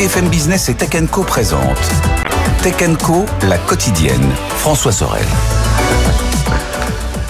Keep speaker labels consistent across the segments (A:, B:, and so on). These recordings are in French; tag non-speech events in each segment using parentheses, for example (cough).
A: BFM Business et Tech Co présente Tech Co, la quotidienne. François Sorel.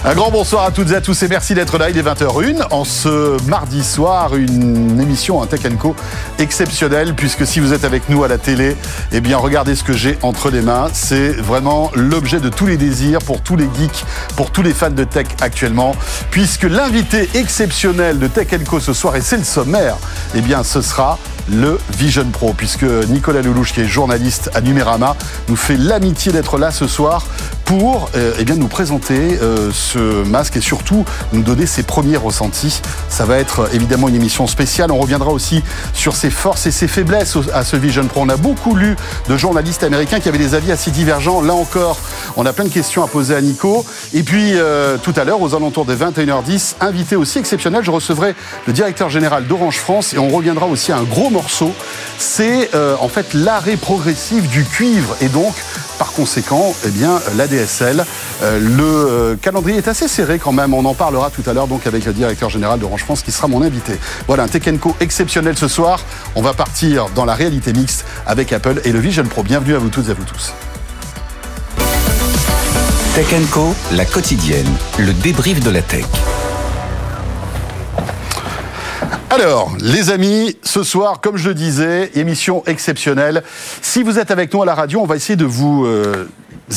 B: Un grand bonsoir à toutes et à tous et merci d'être là. Il est 20h01 en ce mardi soir, une émission, un Tech Co exceptionnelle puisque si vous êtes avec nous à la télé, eh bien regardez ce que j'ai entre les mains. C'est vraiment l'objet de tous les désirs pour tous les geeks, pour tous les fans de tech actuellement, puisque l'invité exceptionnel de Tech Co ce soir et c'est le sommaire, eh bien ce sera le Vision Pro, puisque Nicolas Lelouch, qui est journaliste à Numérama, nous fait l'amitié d'être là ce soir pour euh, eh nous présenter euh, ce masque et surtout nous donner ses premiers ressentis. Ça va être évidemment une émission spéciale. On reviendra aussi sur ses forces et ses faiblesses à ce Vision Pro. On a beaucoup lu de journalistes américains qui avaient des avis assez divergents. Là encore, on a plein de questions à poser à Nico. Et puis euh, tout à l'heure, aux alentours des 21h10, invité aussi exceptionnel, je recevrai le directeur général d'Orange France et on reviendra aussi à un gros morceau. C'est en fait l'arrêt progressif du cuivre et donc par conséquent, eh bien, l'ADSL. Euh, le euh, calendrier est assez serré quand même. On en parlera tout à l'heure donc avec le directeur général d'Orange France qui sera mon invité. Voilà, un Tekenco exceptionnel ce soir. On va partir dans la réalité mixte avec Apple et le Vision Pro. Bienvenue à vous toutes et à vous tous.
A: Tech Co, la quotidienne, le débrief de la tech.
B: Alors, les amis, ce soir, comme je le disais, émission exceptionnelle. Si vous êtes avec nous à la radio, on va essayer de vous euh,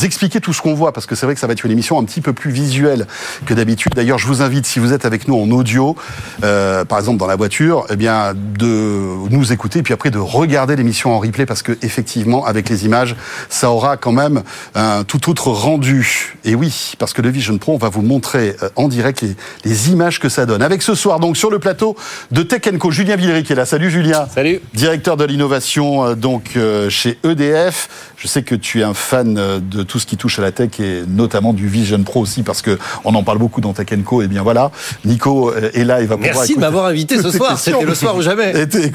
B: expliquer tout ce qu'on voit, parce que c'est vrai que ça va être une émission un petit peu plus visuelle que d'habitude. D'ailleurs, je vous invite, si vous êtes avec nous en audio, euh, par exemple dans la voiture, eh bien, de nous écouter, et puis après de regarder l'émission en replay, parce que effectivement, avec les images, ça aura quand même un tout autre rendu. Et oui, parce que le Vision Pro, on va vous montrer euh, en direct les, les images que ça donne. Avec ce soir, donc, sur le plateau de Tech Co, Julien Villery qui est là. Salut Julien.
C: Salut.
B: Directeur de l'innovation, euh, donc, chez EDF. Je sais que tu es un fan de tout ce qui touche à la tech et notamment du Vision Pro aussi parce que on en parle beaucoup dans Tech Co. Et bien voilà, Nico euh, est là, il va pouvoir.
C: Merci de m'avoir invité ce soir. C'était le soir ou jamais.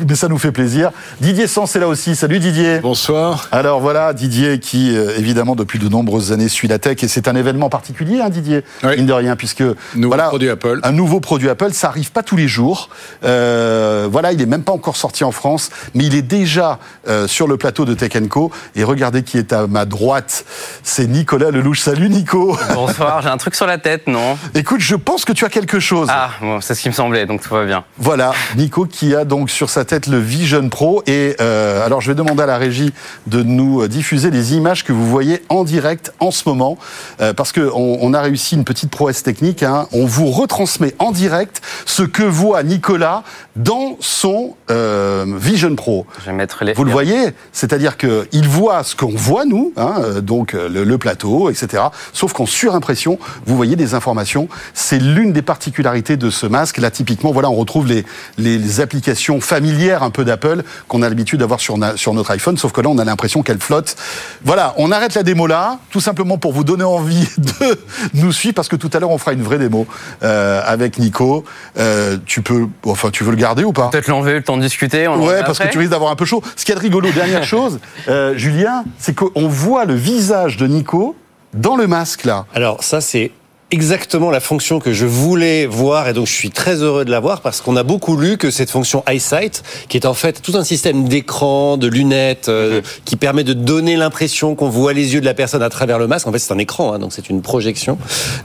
B: mais ça nous fait plaisir. Didier Sens est là aussi. Salut Didier.
D: Bonsoir.
B: Alors voilà, Didier qui euh, évidemment depuis de nombreuses années suit la tech et c'est un événement particulier, hein, Didier,
D: oui.
B: de rien, puisque
D: nouveau
B: voilà,
D: produit Apple.
B: un nouveau produit Apple, ça arrive pas tous les jours. Euh, voilà, il est même pas encore sorti en France, mais il est déjà euh, sur le plateau de Tech Co. Et regardez qui est à ma droite, c'est Nicolas Lelouch. Salut Nico.
E: Bonsoir, j'ai un truc sur la tête, non?
B: Écoute, je pense que tu as quelque chose.
E: Ah, bon, c'est ce qui me semblait, donc tout va bien.
B: Voilà, Nico qui a donc sur sa tête le Vision Pro. Et euh, alors, je vais demander à la régie de nous diffuser les images que vous voyez en direct en ce moment, euh, parce que on, a réussi une petite prouesse technique. Hein. On vous retransmet en direct ce que voit Nicolas dans son euh, Vision Pro.
E: Je vais mettre les.
B: Vous le voyez, c'est-à-dire que il voit ce qu'on voit nous, hein, donc le, le, plateau, etc. Sauf qu'en surimpression, vous voyez des informations. C'est l'une des particularités de ce masque. Là, typiquement, voilà, on retrouve les, applications familières un peu d'Apple qu'on a l'habitude d'avoir sur, sur notre iPhone, sauf que là, on a l'impression qu'elle flotte. Voilà, on arrête la démo là, tout simplement pour vous donner envie (laughs) de nous suivre, parce que tout à l'heure, on fera une vraie démo euh, avec Nico. Euh, tu peux, enfin, tu veux le garder ou pas?
E: Peut-être l'enlever, le temps de discuter. On
B: ouais, parce
E: après.
B: que tu risques d'avoir un peu chaud. Ce qui est de rigolo, dernière (laughs) chose, euh, Julien, c'est qu'on voit le visage de Nico dans le masque là.
C: Alors ça c'est exactement la fonction que je voulais voir et donc je suis très heureux de la voir parce qu'on a beaucoup lu que cette fonction EyeSight, qui est en fait tout un système d'écran, de lunettes, euh, qui permet de donner l'impression qu'on voit les yeux de la personne à travers le masque. En fait, c'est un écran, hein, donc c'est une projection.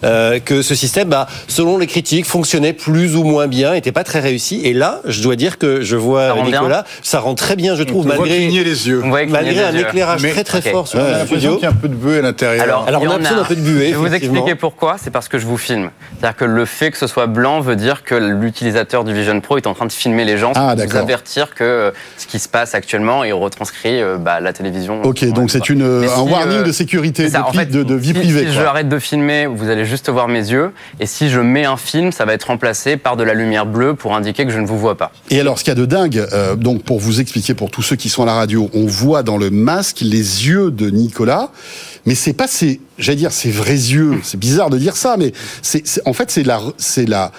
C: Euh, que ce système, bah, selon les critiques, fonctionnait plus ou moins bien, était pas très réussi. Et là, je dois dire que je vois
E: Ça
C: Nicolas,
E: bien
C: ça rend très bien, je trouve,
D: On voit
C: malgré
D: cligner les yeux.
E: On voit
C: malgré
E: les
C: un
E: yeux.
C: éclairage
D: Mais-
C: très très fort sur
D: Ouais,
C: le studio.
D: qu'il y a un peu de buée à l'intérieur.
E: Alors,
C: Alors,
E: il y
C: on a besoin d'un peu de buée,
E: Je vais vous expliquer pourquoi. C'est parce que je vous filme. C'est-à-dire que le fait que ce soit blanc veut dire que l'utilisateur du Vision Pro est en train de filmer les gens
B: Ah,
E: pour vous avertir que euh, ce qui se passe actuellement est retranscrit euh, bah, la télévision.
B: Ok, donc c'est une,
E: Mais
B: un
E: si,
B: warning
E: euh,
B: de sécurité,
E: ça,
B: de,
E: en
B: pri-
E: fait,
B: de, de vie
E: si,
B: privée.
E: Si je arrête de filmer, vous allez juste voir mes yeux. Et si je mets un film, ça va être remplacé par de la lumière bleue pour indiquer que je ne vous vois pas.
B: Et alors, ce qu'il y a de dingue, euh, donc pour vous expliquer pour tous ceux qui sont à la radio, on voit dans le masque les yeux de Nicolas, mais c'est pas ses, j'allais dire ses vrais yeux. C'est bizarre de dire ça, mais c'est, en fait c'est la, c'est la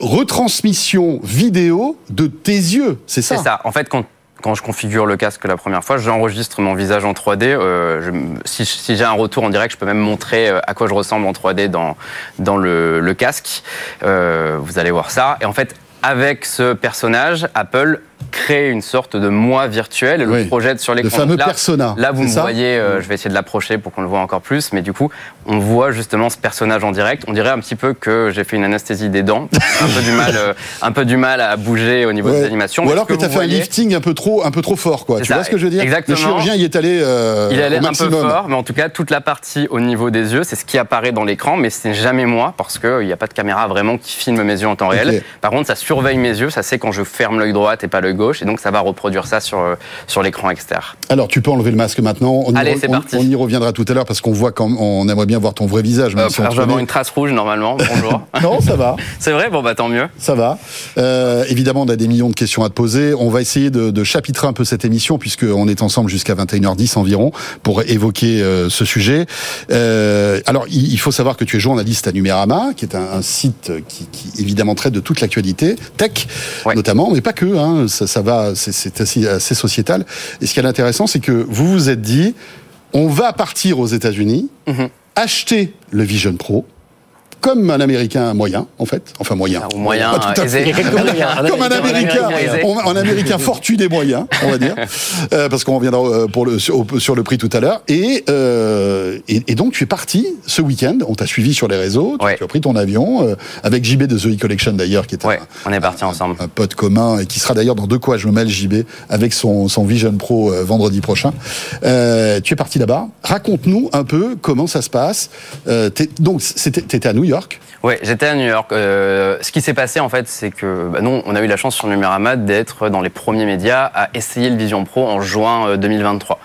B: retransmission vidéo de tes yeux. C'est ça.
E: C'est ça. En fait, quand quand je configure le casque la première fois, j'enregistre mon visage en 3D. Euh, si j'ai un retour en direct, je peux même montrer euh, à quoi je ressemble en 3D dans, dans le, le casque. Euh, vous allez voir ça. Et en fait, avec ce personnage, Apple crée une sorte de moi virtuel et
B: Oui.
E: le projette sur
B: Le
E: l'écran.
B: fameux
E: Donc là,
B: persona.
E: Là, vous me voyez, euh, je vais essayer de l'approcher pour qu'on le voit encore plus, mais du coup, on voit justement ce personnage en direct. On dirait un petit peu que j'ai fait une anesthésie des dents, (laughs) un peu du mal, euh, un peu du mal à bouger au niveau
B: Ouais.
E: des animations.
B: Ou alors
E: ce
B: que tu as fait un lifting un peu trop, un peu trop fort, quoi. Tu
E: ça,
B: vois ce que je veux dire?
E: Exactement.
B: Le chirurgien y est allé. euh,
E: Il allait un peu fort, mais en tout cas, toute la partie au niveau des yeux, c'est ce qui apparaît dans l'écran, mais ce n'est jamais moi, parce qu'il n'y a pas de caméra vraiment qui filme mes yeux en temps réel. Par contre, ça surveille mes yeux, ça sait quand je ferme l'œil droit et pas l'œil gauche, et donc ça va reproduire ça sur, euh, sur l'écran externe.
B: Alors, tu peux enlever le masque maintenant. On y,
E: Allez,
B: re-
E: c'est
B: on-
E: parti.
B: on y reviendra tout à l'heure parce qu'on voit quand on aimerait bien voir ton vrai visage. même
E: Hop,
B: si on
E: je vais avoir une trace rouge normalement, bonjour. (laughs)
B: Non, ça va. (laughs)
E: c'est vrai, bon bah tant mieux.
B: Ça va. Euh, évidemment, on a des millions de questions à te poser. On va essayer de, de chapitrer un peu cette émission puisqu'on est ensemble jusqu'à 21h10 environ pour évoquer euh, ce sujet. Euh, alors, il, il faut savoir que tu es journaliste à Numérama, qui est un, un site qui, qui, évidemment traite de toute l'actualité tech,
E: Ouais.
B: notamment, mais pas que. Hein, ça, ça va, c'est- assez, assez sociétal. Et ce qui est intéressant, c'est que vous vous êtes dit, on va partir aux États-Unis,
E: Mhm.
B: acheter le Vision Pro. Comme un Américain moyen, en fait. Enfin, moyen.
E: Ou moyen,
B: Pas tout à fait. Comme un Américain, un Américain fortu des moyens, on va dire, (laughs) Euh, parce qu'on reviendra euh, pour le, sur, le prix tout à l'heure. Et, euh, et, et donc tu es parti ce week-end. On t'a suivi sur les réseaux. Tu,
E: Ouais.
B: tu as pris ton avion euh, avec JB de The E-Collection d'ailleurs, qui est
E: Ouais,
B: un,
E: on est partis ensemble.
B: un pote commun et qui sera d'ailleurs dans deux quoi je me mêle JB avec son, son Vision Pro vendredi prochain. Tu es parti là-bas. Raconte-nous un peu comment ça se passe. Donc c'était t'étais à New York.
E: Ouais, j'étais à New York. Euh, ce qui s'est passé en fait, c'est que bah, non, on a eu la chance sur Numérama d'être dans les premiers médias à essayer le Vision Pro en juin euh, 2023.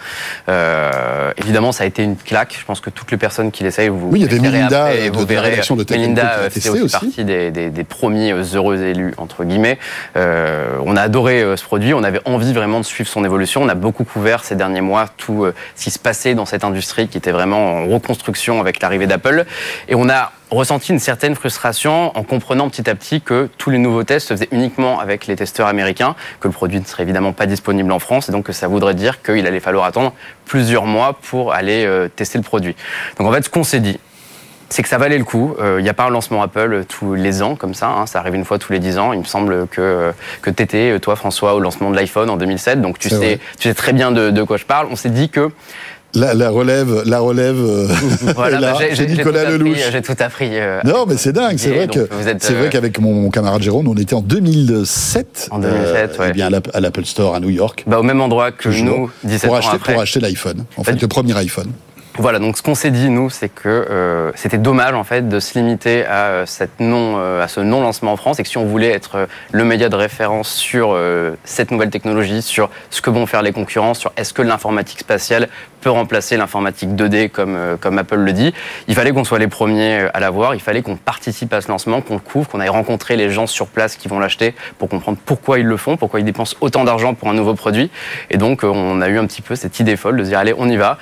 E: Euh, évidemment, ça a été une claque. Je pense que toutes les personnes qui l'essayent, vous
B: Oui, il y avait Melinda,
E: après,
B: euh,
E: et
B: de-
E: vous
B: de
E: verrez,
B: de Tech
E: Melinda euh, fait aussi,
B: aussi.
E: partie des, des- des premiers euh, heureux élus entre guillemets. Euh, on a adoré euh, ce produit. On avait envie vraiment de suivre son évolution. On a beaucoup couvert ces derniers mois tout euh, ce qui se passait dans cette industrie qui était vraiment en reconstruction avec l'arrivée d'Apple. Et on a ressenti une certaine frustration en comprenant petit à petit que tous les nouveaux tests se faisaient uniquement avec les testeurs américains, que le produit ne serait évidemment pas disponible en France, et donc que ça voudrait dire qu'il allait falloir attendre plusieurs mois pour aller euh, tester le produit. Donc en fait, ce qu'on s'est dit, c'est que ça valait le coup. Euh, Il n'y a pas un lancement Apple tous les ans comme ça. hein. Ça arrive une fois tous les 10 ans. Il me semble que, euh, que tu étais, toi François, au lancement de l'iPhone en 2007. Donc tu sais,
B: vrai.
E: tu sais très bien de, de quoi je parle. On s'est dit que
B: La, la relève, la relève. euh, (laughs)
E: voilà,
B: là.
E: bah, j'ai-
B: Nicolas
E: appris,
B: Lelouch.
E: J'ai tout appris. euh,
B: Non, mais c'est dingue. C'est vrai que
E: êtes,
B: c'est vrai
E: euh,
B: qu'avec mon, mon camarade Jérôme, on était en 2007.
E: En 2007,
B: eh
E: ouais.
B: bien à l'App- à l'Apple Store à New York.
E: bah, au même endroit que nous, 17
B: pour
E: ans
B: acheter
E: après.
B: pour acheter l'iPhone. En fait, le premier iPhone.
E: Voilà, donc ce qu'on s'est dit nous, c'est que euh, c'était dommage en fait de se limiter à euh, cette non, euh, à ce non lancement en France, et que si on voulait être euh, le média de référence sur euh, cette nouvelle technologie, sur ce que vont faire les concurrents, sur est-ce que l'informatique spatiale peut remplacer l'informatique 2D comme comme Apple le dit, il fallait qu'on soit les premiers à l'avoir, il fallait qu'on participe à ce lancement, qu'on le couvre, qu'on aille rencontrer les gens sur place qui vont l'acheter pour comprendre pourquoi ils le font, pourquoi ils dépensent autant d'argent pour un nouveau produit, et donc on a eu un petit peu cette idée folle de se dire allez on y va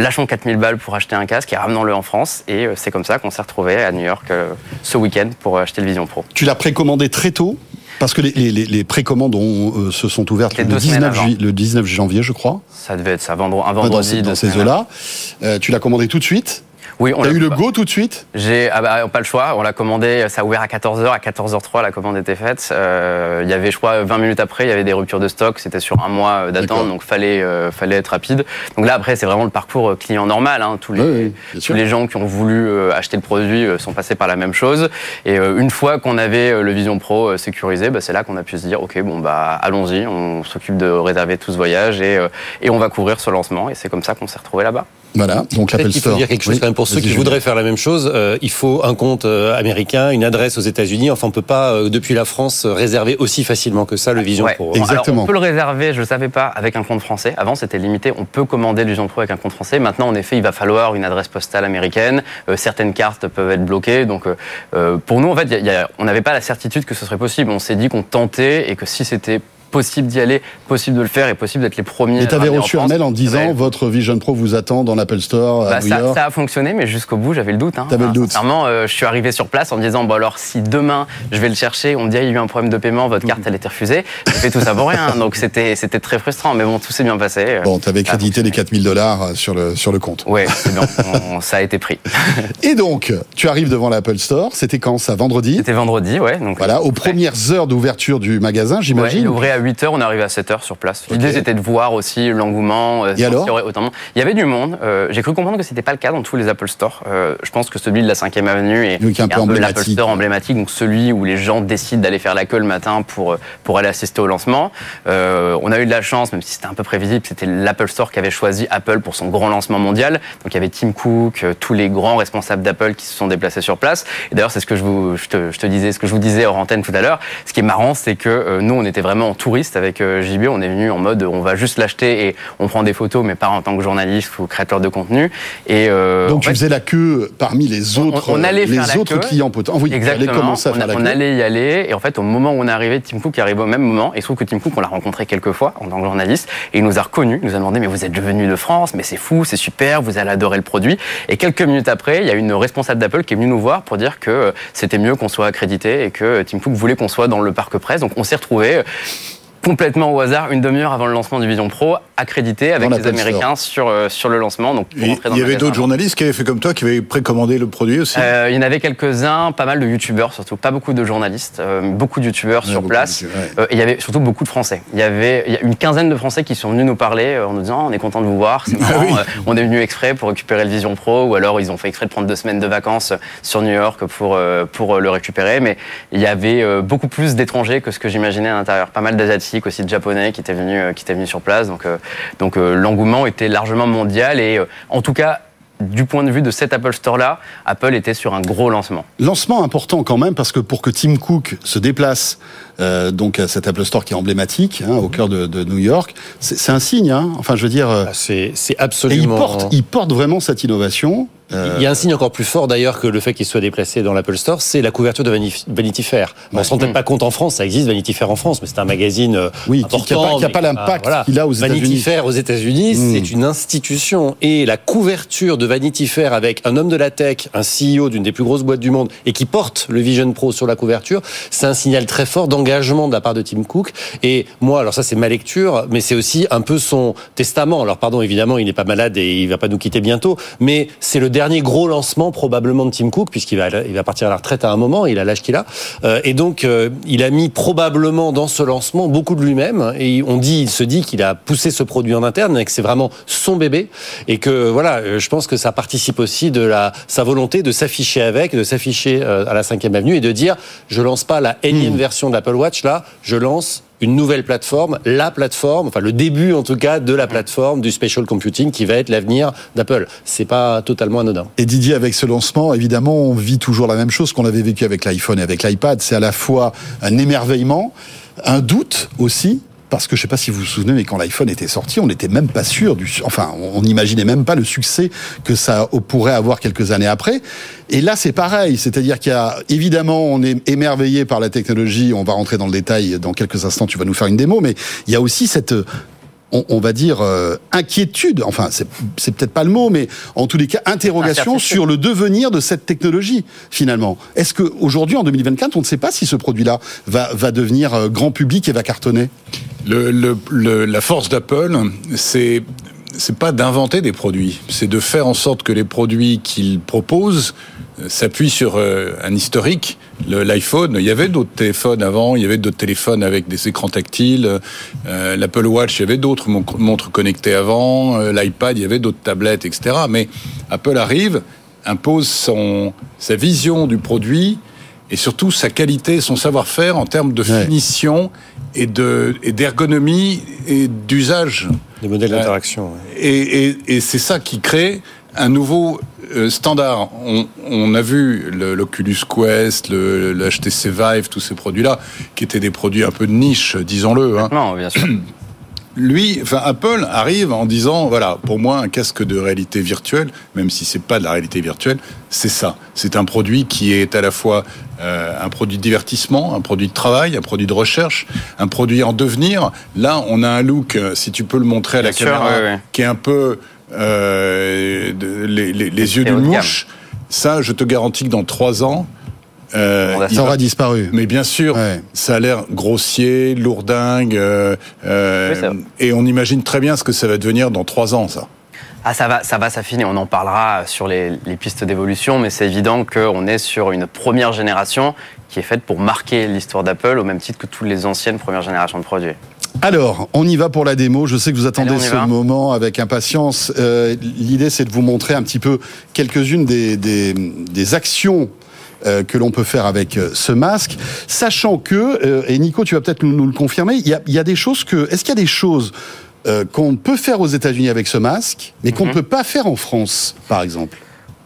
E: lâchons 4000 balles pour acheter un casque et ramenons-le en France. Et euh, c'est comme ça qu'on s'est retrouvé à New York euh, ce week-end pour acheter le Vision Pro.
B: Tu l'as précommandé très tôt? Parce que les, les, les- les précommandes ont, euh, se sont ouvertes le
E: deux semaines
B: 19,
E: avant.
B: jui- le 19 janvier, je crois.
E: Ça devait être ça, vendre- un vendredi.
B: dans ces eaux-là. Euh, tu l'as commandé tout de suite?
E: Oui, on
B: T'as eu le go tout de suite.
E: J'ai ah bah, pas le choix. On l'a commandé. Ça a ouvert à 14h. À 14h03, la commande était faite. Euh, il y avait, je crois, 20 minutes après, il y avait des ruptures de stock. C'était sur un mois euh, d'attente, donc fallait euh, fallait être rapide. Donc là, après, c'est vraiment le parcours euh, client normal. Hein. Tous les
B: Oui, oui, bien
E: tous
B: sûr.
E: les gens qui ont voulu euh, acheter le produit euh, sont passés par la même chose. Et euh, une fois qu'on avait euh, le Vision Pro euh, sécurisé, bah, c'est là qu'on a pu se dire, ok, bon bah allons-y, on s'occupe de réserver tout ce voyage et euh, et on va couvrir ce lancement. Et c'est comme ça qu'on s'est retrouvé là-bas.
B: Voilà. Donc l'Apple
C: faut
B: Store.
C: dire quelque chose
B: Oui,
C: quand même pour ceux qui voudraient faire la même chose. Euh, il faut un compte euh, américain, une adresse aux États-Unis. Enfin, on peut pas euh, depuis la France réserver aussi facilement que ça le Vision
E: Ouais.
C: Pro.
B: Exactement.
E: Alors, on peut le réserver, je ne savais pas, avec un compte français. Avant, c'était limité. On peut commander le Vision Pro avec un compte français. Maintenant, en effet, il va falloir une adresse postale américaine. Euh, certaines cartes peuvent être bloquées. Donc, pour nous, en fait, il y a- il y a- on n'avait pas la certitude que ce serait possible. On s'est dit qu'on tentait et que si c'était possible d'y aller, possible de le faire et possible d'être les premiers.
B: Et tu avais reçu un mail en disant
E: Ouais.
B: votre Vision Pro vous attend dans l'Apple Store à
E: Bah,
B: New
E: ça,
B: York.
E: ça a fonctionné, mais jusqu'au bout, j'avais le doute. Hein.
B: T'avais le doute.
E: Sincèrement, euh, je suis arrivé sur place en me disant, bon alors, si demain je vais le chercher, on me dit, il y a eu un problème de paiement, votre carte elle était refusée, j'ai fait tout ça pour rien. Donc c'était c'était très frustrant, mais bon, tout s'est bien passé.
B: Bon, tu avais crédité les
E: fonctionné.
B: 4000 dollars sur le, sur le compte.
E: On- ça a été pris. (laughs)
B: Et donc, tu arrives devant l'Apple Store. C'était quand ça? Vendredi?
E: C'était vendredi, ouais. Donc,
B: Voilà, aux premières heures d'ouverture du magasin,
E: Ouais,
B: j'imagine.
E: il ouvrait à 8 heures, on est arrivé à 7 heures sur place. L'idée c'était de voir aussi l'engouement.
B: Et alors
E: autant de... Il y avait du monde. Euh, J'ai cru comprendre que c'était pas le cas dans tous les Apple Store. Euh, je pense que celui de la 5e avenue est,
B: un peu
E: l'Apple. Store emblématique, donc celui où les gens décident d'aller faire la queue le matin pour, pour aller assister au lancement. Euh, on a eu de la chance, même si c'était un peu prévisible, c'était l'Apple Store qui avait choisi Apple pour son grand lancement mondial. Donc il y avait Tim Cook, euh, tous les grands responsables d'Apple qui se sont déplacés sur place. Et d'ailleurs, c'est ce que je, vous, je, te, je te disais, ce que je vous disais hors antenne tout à l'heure. Ce qui est marrant, c'est que euh, nous, on était vraiment en touriste avec euh, JB. On est venu en mode, on va juste l'acheter et on prend des photos, mais pas en tant que journaliste ou créateur de contenu. Et euh,
B: Donc tu
E: fait,
B: faisais la queue parmi les autres,
E: on allait
B: les
E: faire la queue.
B: clients potentiels. Oui, allais
E: Exactement.
B: à
E: on,
B: la
E: on allait y aller et en fait au moment où on est arrivé, Tim Cook arrive au même moment et il se trouve que Tim Cook on l'a rencontré quelques fois en tant que journaliste et il nous a reconnus, il nous a demandé mais vous êtes venu de France, mais c'est fou, c'est super, vous allez adorer le produit. Et quelques minutes après, il y a une responsable d'Apple qui est venue nous voir pour dire que euh, c'était mieux qu'on soit accrédité et que euh, Tim Cook voulait qu'on soit dans le parc presse. Donc on s'est retrouvés complètement au hasard une demi-heure avant le lancement du Vision Pro, accrédité avec les Américains sur euh, sur le lancement. Donc
D: Il y avait d'autres journalistes qui avaient fait comme toi, qui avaient précommandé le produit aussi.
E: Euh, il y en avait quelques-uns, pas mal de youtubeurs surtout, pas beaucoup de journalistes, euh, beaucoup de youtubeurs sur place. Euh, et il y avait surtout beaucoup de Français. Il y avait il y a une quinzaine de Français qui sont venus nous parler en nous disant on est content de vous voir, c'est (laughs) marrant,
D: Ah oui.
E: on est venu exprès pour récupérer le Vision Pro ou alors ils ont fait exprès de prendre deux semaines de vacances sur New York pour pour le récupérer. Mais il y avait beaucoup plus d'étrangers que ce que j'imaginais à l'intérieur. Pas mal d'asiatiques aussi, de japonais qui étaient venus euh, qui étaient venus sur place. Donc euh, donc euh, l'engouement était largement mondial et euh, en tout cas du point de vue de cet Apple Store là, Apple était sur un gros lancement.
B: Lancement important quand même parce que pour que Tim Cook se déplace euh, donc à cet Apple Store qui est emblématique hein, au cœur de, de New York, c'est un signe. Hein. Enfin, je veux dire, euh,
C: Ah, C'est c'est
B: et il
C: absolument.
B: porte, il porte vraiment cette innovation. Euh,
C: Il y a un signe encore plus fort d'ailleurs que le fait qu'il soit déplacé dans l'Apple Store, c'est la couverture de Vanity Fair. On se rend peut-être pas compte en France, ça existe Vanity Fair en France, mais c'est un magazine euh,
B: Oui, qui-
C: important.
B: qui a pas- l'impact
C: voilà.
B: qu'il a aux
C: Vanity
B: États-Unis.
C: Fair aux États-Unis,
B: Mm.
C: c'est une institution et la couverture de Vanity Fair avec un homme de la tech, un CEO d'une des plus grosses boîtes du monde et qui porte le Vision Pro sur la couverture, c'est un signal très fort d'engagement de la part de Tim Cook. Et moi, alors ça c'est ma lecture, mais c'est aussi un peu son testament. Alors pardon, évidemment, il n'est pas malade et il va pas nous quitter bientôt, mais c'est le dernier gros lancement probablement de Tim Cook puisqu'il va il va partir à la retraite à un moment, il a l'âge qu'il a, Euh, et donc euh, il a mis probablement dans ce lancement beaucoup de lui-même et on dit, il se dit qu'il a poussé ce produit en interne et que c'est vraiment son bébé et que voilà, euh, je pense que ça participe aussi de la sa volonté de s'afficher avec, de s'afficher euh, à la 5e avenue et de dire je lance pas la énième version de l'Apple Watch là, je lance une nouvelle plateforme, la plateforme, enfin le début en tout cas de la plateforme du spatial computing qui va être l'avenir d'Apple. C'est pas totalement anodin.
B: Et Didier, avec ce lancement, évidemment, on vit toujours la même chose qu'on avait vécu avec l'iPhone et avec l'iPad. C'est à la fois un émerveillement, un doute aussi. Parce que je sais pas si vous vous souvenez, mais quand l'iPhone était sorti, on n'était même pas sûr du, enfin, on n'imaginait même pas le succès que ça pourrait avoir quelques années après. Et là, c'est pareil. C'est-à-dire qu'il y a, évidemment, on est émerveillé par la technologie. On va rentrer dans le détail dans quelques instants. Tu vas nous faire une démo, mais il y a aussi cette, on, on va dire euh, inquiétude, enfin c'est c'est peut-être pas le mot, mais en tous les cas interrogation sur le devenir de cette technologie finalement. Est-ce que aujourd'hui en 2024, on ne sait pas si ce produit-là va va devenir euh, grand public et va cartonner?
D: Le, le- le- la force d'Apple, c'est c'est pas d'inventer des produits, c'est de faire en sorte que les produits qu'ils proposent euh, s'appuient sur euh, un historique. L'iPhone, il y avait d'autres téléphones avant, il y avait d'autres téléphones avec des écrans tactiles. euh, L'Apple Watch, il y avait d'autres mon- montres connectées avant. L'iPad, il y avait d'autres tablettes, etc. Mais Apple arrive, impose son sa vision du produit et surtout sa qualité, son savoir-faire en termes de
B: Ouais.
D: finition et de et d'ergonomie et d'usage.
C: Les modèles d'interaction. ouais.
D: Et, et, et c'est ça qui crée un nouveau euh, standard. On, on a vu l'Oculus Quest, le, le HTC Vive, tous ces produits-là, qui étaient des produits un peu de niche, disons-le. hein.
E: Non, bien sûr. (clears throat)
D: Lui, enfin Apple arrive en disant voilà, pour moi un casque de réalité virtuelle, même si c'est pas de la réalité virtuelle, c'est ça. C'est un produit qui est à la fois euh, un produit de divertissement, un produit de travail, un produit de recherche, un produit en devenir. Là, on a un look, euh, si tu peux le montrer à la
E: Bien sûr,
D: caméra,
E: ouais, ouais.
D: qui est un peu euh, de- les, les- les yeux d'une
E: gamme.
D: mouche. Ça, je te garantis que dans trois ans, euh,
B: Ça
D: va-
B: aura disparu.
D: mais bien sûr,
B: Ouais.
D: ça a l'air grossier, lourdingue, euh, euh,
E: Oui,
D: et on imagine très bien ce que ça va devenir dans trois ans, ça.
E: ah, ça va, ça va s'affiner. On en parlera sur les, les pistes d'évolution, mais c'est évident qu'on est sur une première génération qui est faite pour marquer l'histoire d'Apple au même titre que toutes les anciennes premières générations de produits.
B: Alors, on y va pour la démo. Je sais que vous attendez
E: Allez,
B: ce
E: va.
B: moment avec impatience. Euh, L'idée, c'est de vous montrer un petit peu quelques-unes des, des, des actions euh, que l'on peut faire avec euh, ce masque, sachant que, et Nico, tu vas peut-être nous, nous le confirmer, il y a, il y a des choses que... Est-ce qu'il y a des choses qu'on peut faire aux États-Unis avec ce masque, mais qu'on ne
E: Mhm.
B: peut pas faire en France, par exemple?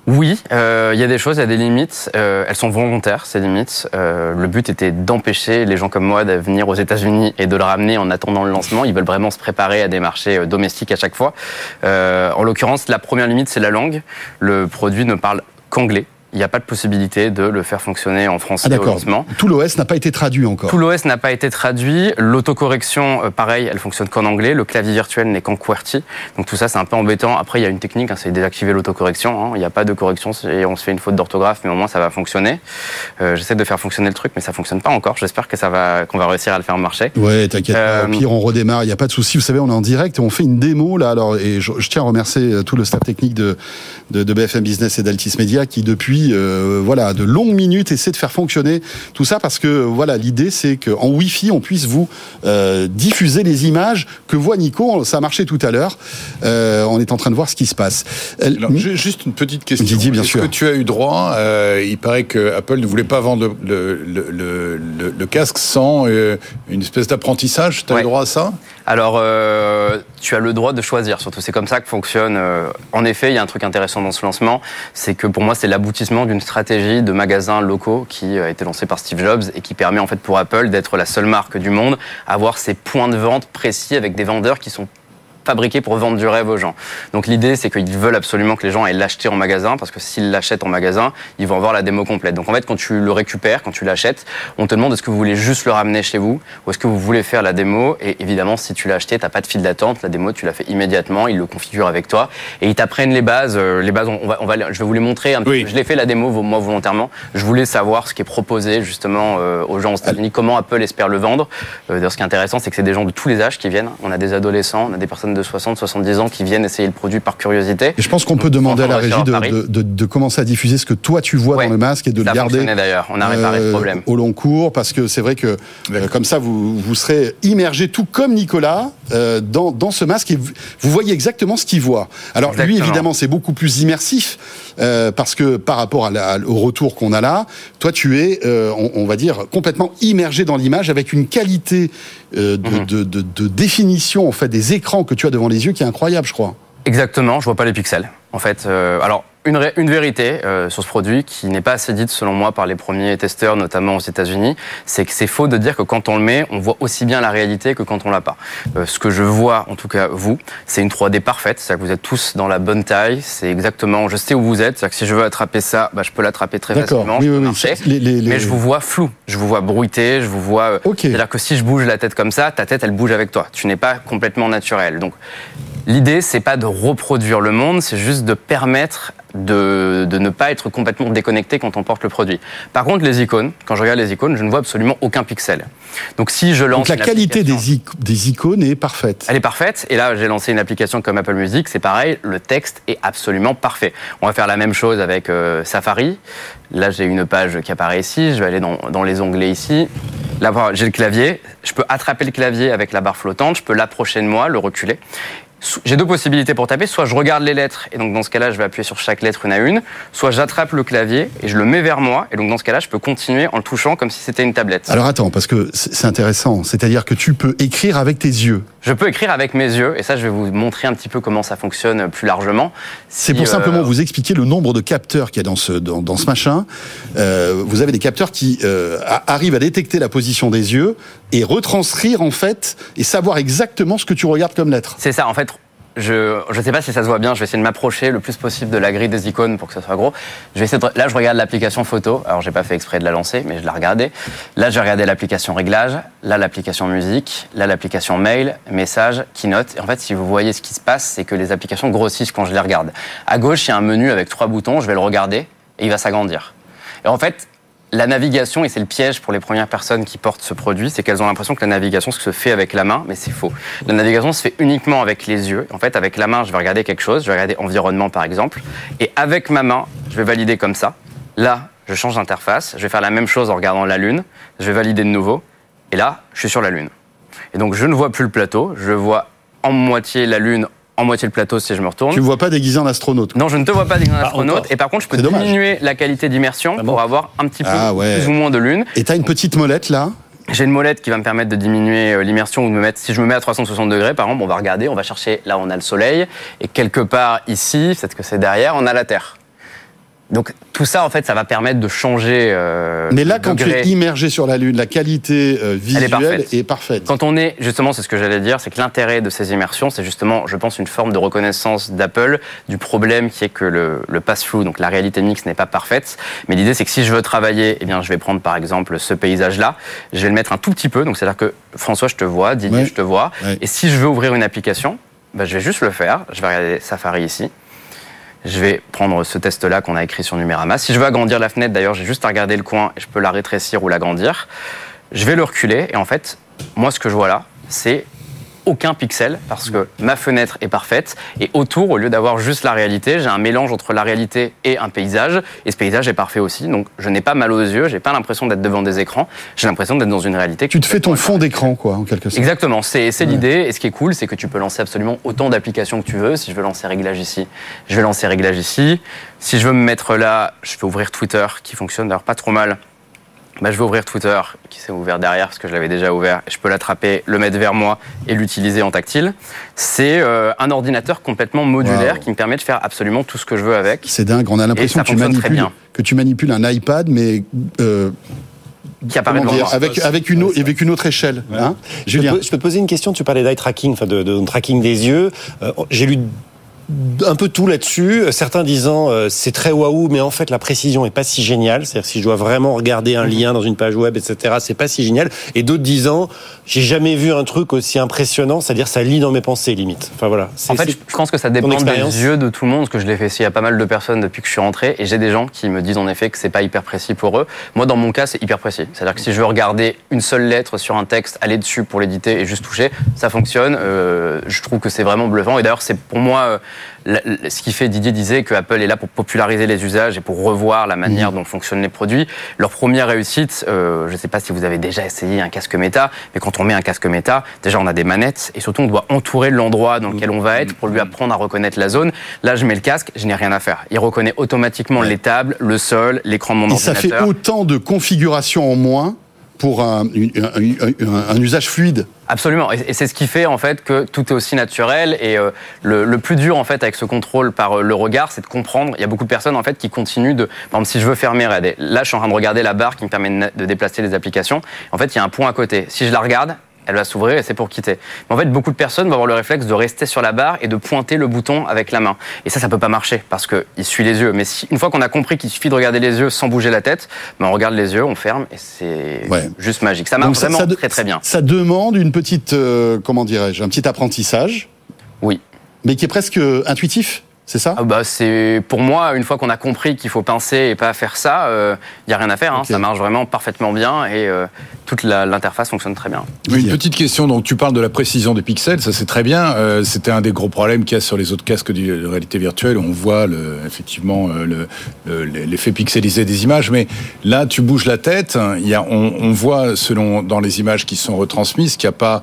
E: Oui, euh, il y a des choses, il y a des limites. Euh, elles sont volontaires, ces limites. Euh, le but était d'empêcher les gens comme moi de venir aux États-Unis et de le ramener en attendant le lancement. Ils veulent vraiment se préparer à des marchés domestiques à chaque fois. En l'occurrence, la première limite, c'est la langue. Le produit ne parle qu'anglais. Il n'y a pas de possibilité de le faire fonctionner en français
B: Ah d'accord. Tout l'OS n'a pas été traduit encore.
E: Tout l'OS n'a pas été traduit. L'autocorrection, euh, pareil, elle fonctionne qu'en anglais. Le clavier virtuel n'est qu'en QWERTY. Donc tout ça, c'est un peu embêtant. Après, il y a une technique, hein, c'est désactiver l'autocorrection. hein. Il n'y a pas de correction et on se fait une faute d'orthographe, mais au moins ça va fonctionner. Euh, J'essaie de faire fonctionner le truc, mais ça fonctionne pas encore. J'espère que ça va, qu'on va réussir à le faire marcher.
B: Ouais, t'inquiète
E: Euh,
B: pire, on redémarre. Il n'y a pas de souci. Vous savez, on est en direct et on fait une démo là. Alors, et je, je tiens à remercier euh, tout le staff technique de, de, de BFM Business et d'Altis Media qui, depuis, euh, voilà, de longues minutes, essaie de faire fonctionner tout ça parce que, voilà, l'idée c'est qu'en Wi-Fi, on puisse vous euh, diffuser les images que voit Nico. Ça a marché tout à l'heure. Euh, on est en train de voir ce qui se passe.
D: Alors, juste une petite question.
B: Didier, bien
D: Est-ce
B: sûr.
D: que tu as eu droit euh, Il paraît que Apple ne voulait pas vendre le, le, le, le- le casque sans euh, une espèce d'apprentissage. Tu as
E: Ouais.
D: eu droit à ça?
E: Alors, euh, tu as le droit de choisir. Surtout, c'est comme ça que fonctionne. euh, en effet, il y a un truc intéressant dans ce lancement, c'est que pour moi, c'est l'aboutissement d'une stratégie de magasins locaux qui a été lancée par Steve Jobs et qui permet en fait pour Apple d'être la seule marque du monde à avoir ses points de vente précis avec des vendeurs qui sont fabriqués pour vendre du rêve aux gens. Donc l'idée, c'est qu'ils veulent absolument que les gens aillent l'acheter en magasin, parce que s'ils l'achètent en magasin, ils vont avoir la démo complète. Donc en fait, quand tu le récupères, quand tu l'achètes, on te demande est-ce que vous voulez juste le ramener chez vous, ou est-ce que vous voulez faire la démo. Et évidemment, si tu l'as acheté, t'as pas de file d'attente, la démo, tu la fais immédiatement, ils le configurent avec toi, et ils t'apprennent les bases. Euh, Les bases, on va, on va, je vais vous les montrer un petit
D: Oui.
E: peu. Je l'ai fait la démo moi volontairement. Je voulais savoir ce qui est proposé justement euh, aux gens aux États-Unis, comment Apple espère le vendre. Euh, D'ailleurs, ce qui est intéressant, c'est que c'est des gens de tous les âges qui viennent. On a des adolescents, on a des personnes de 60, 70 ans qui viennent essayer le produit par curiosité.
B: Et je pense qu'on peut demander à la régie de, de, de- de commencer à diffuser ce que toi tu vois
E: Ouais.
B: dans le masque et de
E: Ça
B: le
E: a
B: garder
E: d'ailleurs. On a réparé
B: euh,
E: ce problème.
B: au long cours parce que c'est vrai que euh, comme ça vous, vous serez immergé tout comme Nicolas euh, dans, dans ce masque et vous, vous voyez exactement ce qu'il voit. Alors lui évidemment c'est beaucoup plus immersif euh, parce que par rapport à la- au retour qu'on a là, toi tu es euh, on, on va dire complètement immergé dans l'image avec une qualité euh, de,
E: Mhm.
B: de, de, de définition en fait des écrans que tu devant les yeux qui est incroyable je crois.
E: Exactement, je vois pas les pixels. En fait, euh, alors une, vérité euh, sur ce produit qui n'est pas assez dite selon moi par les premiers testeurs, notamment aux États-Unis, c'est que c'est faux de dire que quand on le met, on voit aussi bien la réalité que quand on l'a pas. Euh, ce que je vois, en tout cas vous, c'est une 3D parfaite, c'est-à-dire que vous êtes tous dans la bonne taille, c'est exactement, je sais où vous êtes, c'est-à-dire que si je veux attraper ça, bah, je peux l'attraper très facilement,
B: Oui,
E: je peux
B: oui,
E: marcher.
B: Les- les- les-
E: Mais je vous vois flou, je vous vois bruité, je vous vois. euh,
B: Ok.
E: C'est-à-dire que si je bouge la tête comme ça, ta tête elle bouge avec toi. Tu n'es pas complètement naturel. Donc l'idée c'est pas de reproduire le monde, c'est juste de permettre de, de ne pas être complètement déconnecté quand on porte le produit. Par contre les icônes, quand je regarde les icônes, je ne vois absolument aucun pixel. Donc si je lance
B: Donc la qualité des, ic- des icônes est parfaite.
E: elle est parfaite. Et là, j'ai lancé une application comme Apple Music. C'est pareil, le texte est absolument parfait. On va faire la même chose avec euh, Safari. Là, j'ai une page qui apparaît ici. Je vais aller dans, dans les onglets ici. Là, j'ai le clavier. Je peux attraper le clavier avec la barre flottante. Je peux l'approcher de moi, le reculer. J'ai deux possibilités pour taper. Soit je regarde les lettres, et donc dans ce cas-là, je vais appuyer sur chaque lettre une à une. Soit j'attrape le clavier et je le mets vers moi. Et donc dans ce cas-là, je peux continuer en le touchant comme si c'était une tablette.
B: Alors attends, parce que c'est intéressant. C'est-à-dire que tu peux écrire avec tes yeux.
E: Je peux écrire avec mes yeux, et ça, je vais vous montrer un petit peu comment ça fonctionne plus largement.
B: C'est pour
E: euh,
B: simplement vous expliquer le nombre de capteurs qu'il y a dans ce, dans, dans ce machin. Euh, vous avez des capteurs qui euh, arrivent à détecter la position des yeux et retranscrire en fait et savoir exactement ce que tu regardes comme lettre.
E: C'est ça, en fait. Je ne sais pas si ça se voit bien, je vais essayer de m'approcher le plus possible de la grille des icônes pour que ça soit gros. Je vais essayer de... Là, je regarde l'application photo. Alors, j'ai pas fait exprès de la lancer, mais je la regardais. Là, j'ai regardé l'application réglage. Là, l'application musique. Là, l'application mail, message, keynote. Et en fait, si vous voyez ce qui se passe, c'est que les applications grossissent quand je les regarde. À gauche, il y a un menu avec trois boutons. Je vais le regarder et il va s'agrandir. Et en fait, la navigation, et c'est le piège pour les premières personnes qui portent ce produit, c'est qu'elles ont l'impression que la navigation se fait avec la main, mais c'est faux. La navigation se fait uniquement avec les yeux. En fait, avec la main, je vais regarder quelque chose, je vais regarder environnement par exemple, et avec ma main, je vais valider comme ça. Là, je change d'interface, je vais faire la même chose en regardant la Lune, je vais valider de nouveau, et là, je suis sur la Lune. Et donc, je ne vois plus le plateau, je vois en moitié la Lune, en moitié le plateau si je me retourne.
B: Tu me vois pas déguisé en astronaute.
E: Non, je ne te vois pas déguisé en
C: Ah,
E: astronaute.
C: encore.
E: Et par contre, je peux diminuer la qualité d'immersion
C: Ah bon
E: pour avoir un petit peu
B: Ah ouais.
E: plus ou moins de lune.
B: Et t'as une petite molette là?
E: J'ai une molette qui va me permettre de diminuer euh, l'immersion ou de me mettre. Si je me mets à 360 degrés, par exemple, on va regarder, on va chercher là où on a le soleil, et quelque part ici, peut-être que c'est derrière, on a la Terre. Donc tout ça, en fait, ça va permettre de changer. euh,
B: Mais là, quand tu es immergé sur la Lune, la qualité euh, visuelle
E: parfaite.
B: est parfaite.
E: Quand on est, justement, c'est ce que j'allais dire, c'est que l'intérêt de ces immersions, c'est justement, je pense, une forme de reconnaissance d'Apple du problème qui est que le, le pass-through, donc la réalité mixte, n'est pas parfaite. Mais l'idée, c'est que si je veux travailler, eh bien, je vais prendre par exemple ce paysage-là, je vais le mettre un tout petit peu. Donc, c'est-à-dire que François, je te vois, Didier, je te vois. Et si je veux ouvrir une application, bah, je vais juste le faire. Je vais regarder Safari ici. Je vais prendre ce test-là qu'on a écrit sur Numérama. Si je veux agrandir la fenêtre, d'ailleurs, j'ai juste à regarder le coin je peux la rétrécir ou l'agrandir. Je vais le reculer et en fait, moi, ce que je vois là, c'est aucun pixel parce que ma fenêtre est parfaite et autour, au lieu d'avoir juste la réalité, j'ai un mélange entre la réalité et un paysage et ce paysage est parfait aussi. Donc, je n'ai pas mal aux yeux, j'ai pas l'impression d'être devant des écrans, j'ai l'impression d'être dans une réalité.
B: Tu te fais ton fond d'écran, quoi, en quelque sorte.
E: Exactement, c'est l'idée. Et ce qui est cool, c'est que tu peux lancer absolument autant d'applications que tu veux. Si je veux lancer réglage ici, je vais lancer réglage ici. Si je veux me mettre là, je vais ouvrir Twitter, qui fonctionne d'ailleurs pas trop mal. Bah, je vais ouvrir Twitter, qui s'est ouvert derrière parce que je l'avais déjà ouvert. Et je peux l'attraper, le mettre vers moi et l'utiliser en tactile. C'est euh, un ordinateur complètement modulaire
B: Wow.
E: qui me permet de faire absolument tout ce que je veux avec.
B: C'est dingue, on a l'impression que tu,
E: fonctionne très
B: manipules,
E: bien.
B: que tu manipules un iPad, mais euh,
E: Qui apparaît
B: dire, avec, avec, une, avec une autre échelle. Hein
C: Je peux,
B: Julien
C: te- je peux te poser une question. Tu parlais d'eye tracking, enfin de, de tracking des yeux. Euh, J'ai lu un peu tout là-dessus. Certains disant euh, c'est très waouh, mais en fait la précision est pas si géniale. C'est-à-dire si je dois vraiment regarder un lien dans une page web, etc., c'est pas si génial. Et d'autres disant j'ai jamais vu un truc aussi impressionnant, c'est-à-dire ça lit dans mes pensées limite. Enfin voilà.
E: En fait, je pense que ça dépend des yeux de tout le monde, parce que je l'ai fait ici à pas mal de personnes depuis que je suis rentré, et j'ai des gens qui me disent en effet que c'est pas hyper précis pour eux. Moi, dans mon cas, c'est hyper précis. C'est-à-dire que si je veux regarder une seule lettre sur un texte, aller dessus pour l'éditer et juste toucher, ça fonctionne. Euh, je trouve que c'est vraiment bluffant. Et d'ailleurs, c'est pour moi euh, ce qui fait. Didier disait que Apple est là pour populariser les usages et pour revoir la manière dont fonctionnent les produits. Leur première réussite, euh, je ne sais pas si vous avez déjà essayé un casque méta, mais quand on met un casque méta, déjà on a des manettes et surtout on doit entourer l'endroit dans lequel on va être pour lui apprendre à reconnaître la zone. Là, je mets le casque, je n'ai rien à faire. Il reconnaît automatiquement les tables, le sol, l'écran de mon
B: Et ça fait
E: ordinateur.
B: autant de configurations en moins pour un, usage fluide.
E: Absolument, et c'est ce qui fait en fait que tout est aussi naturel. Et euh, le, plus dur en fait avec ce contrôle par euh, le regard, c'est de comprendre. Il y a beaucoup de personnes en fait qui continuent de. Par exemple, si je veux fermer, regardez, là je suis en train de regarder la barre qui me permet de déplacer les applications. En fait, il y a un point à côté. Si je la regarde, elle va s'ouvrir et c'est pour quitter. Mais en fait, beaucoup de personnes vont avoir le réflexe de rester sur la barre et de pointer le bouton avec la main. Et ça, ça peut pas marcher parce que il suit les yeux. Mais si, une fois qu'on a compris qu'il suffit de regarder les yeux sans bouger la tête, ben on regarde les yeux, on ferme et c'est
B: Ouais.
E: juste magique. Ça marche
B: Donc ça-
E: vraiment
B: ça de-
E: très très bien.
B: Ça demande une petite, euh, comment dirais-je, un petit apprentissage,
E: Oui.
B: mais qui est presque intuitif, c'est ça
E: Ah bah c'est pour moi une fois qu'on a compris qu'il faut pincer et pas faire ça, il y a rien à faire. hein. Ça marche vraiment parfaitement bien et euh, toute l'interface fonctionne très bien.
D: Oui. Une petite question. Donc, tu parles de la précision des pixels, ça c'est très bien. Euh, C'était un des gros problèmes qu'il y a sur les autres casques de réalité virtuelle. On voit le, effectivement euh, le- le- l'effet pixelisé des images, mais là, tu bouges la tête. Il y a, on, on voit selon dans les images qui sont retransmises qu'il n'y a pas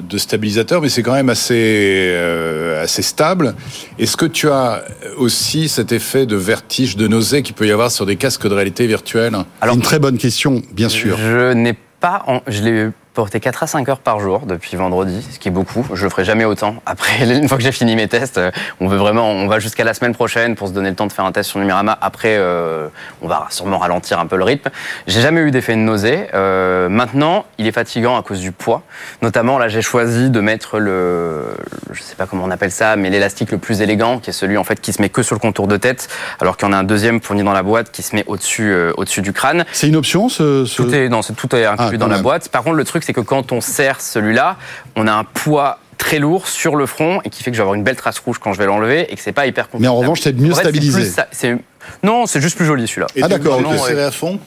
D: de stabilisateur, mais c'est quand même assez euh, assez stable. Est-ce que tu as aussi cet effet de vertige, de nausée qu'il peut y avoir sur des casques de réalité virtuelle?
E: Alors-
B: Une très bonne question, bien sûr.
E: Je n'ai pas, en- je l'ai porté 4 à 5 heures par jour depuis vendredi, ce qui est beaucoup. Je le ferai jamais autant. Après, (laughs) une fois que j'ai fini mes tests, euh, on veut vraiment, on va jusqu'à la semaine prochaine pour se donner le temps de faire un test sur Numérama. Après, euh, on va sûrement ralentir un peu le rythme. J'ai jamais eu d'effet de nausée. Euh, maintenant, il est fatigant à cause du poids. Notamment, là, j'ai choisi de mettre le, je sais pas comment on appelle ça, mais l'élastique le plus élégant, qui est celui en fait qui se met que sur le contour de tête, alors qu'il y en a un deuxième fourni dans la boîte qui se met au-dessus, euh, au-dessus du crâne.
B: C'est une option, ce, ce-
E: Tout est, non, c'est- tout est inclus
B: Ah,
E: dans la
B: même.
E: boîte. Par contre, le truc, c'est que quand on serre celui-là, on a un poids très lourd sur le front et qui fait que je vais avoir une belle trace rouge quand je vais l'enlever et que c'est pas hyper
B: Mais en
E: confortable.
B: revanche, c'est mieux
E: En fait,
B: stabilisé.
E: plus ça- c'est- Non, c'est juste plus joli celui-là.
B: Ah, d'accord,
E: ouais.
D: serré à fond?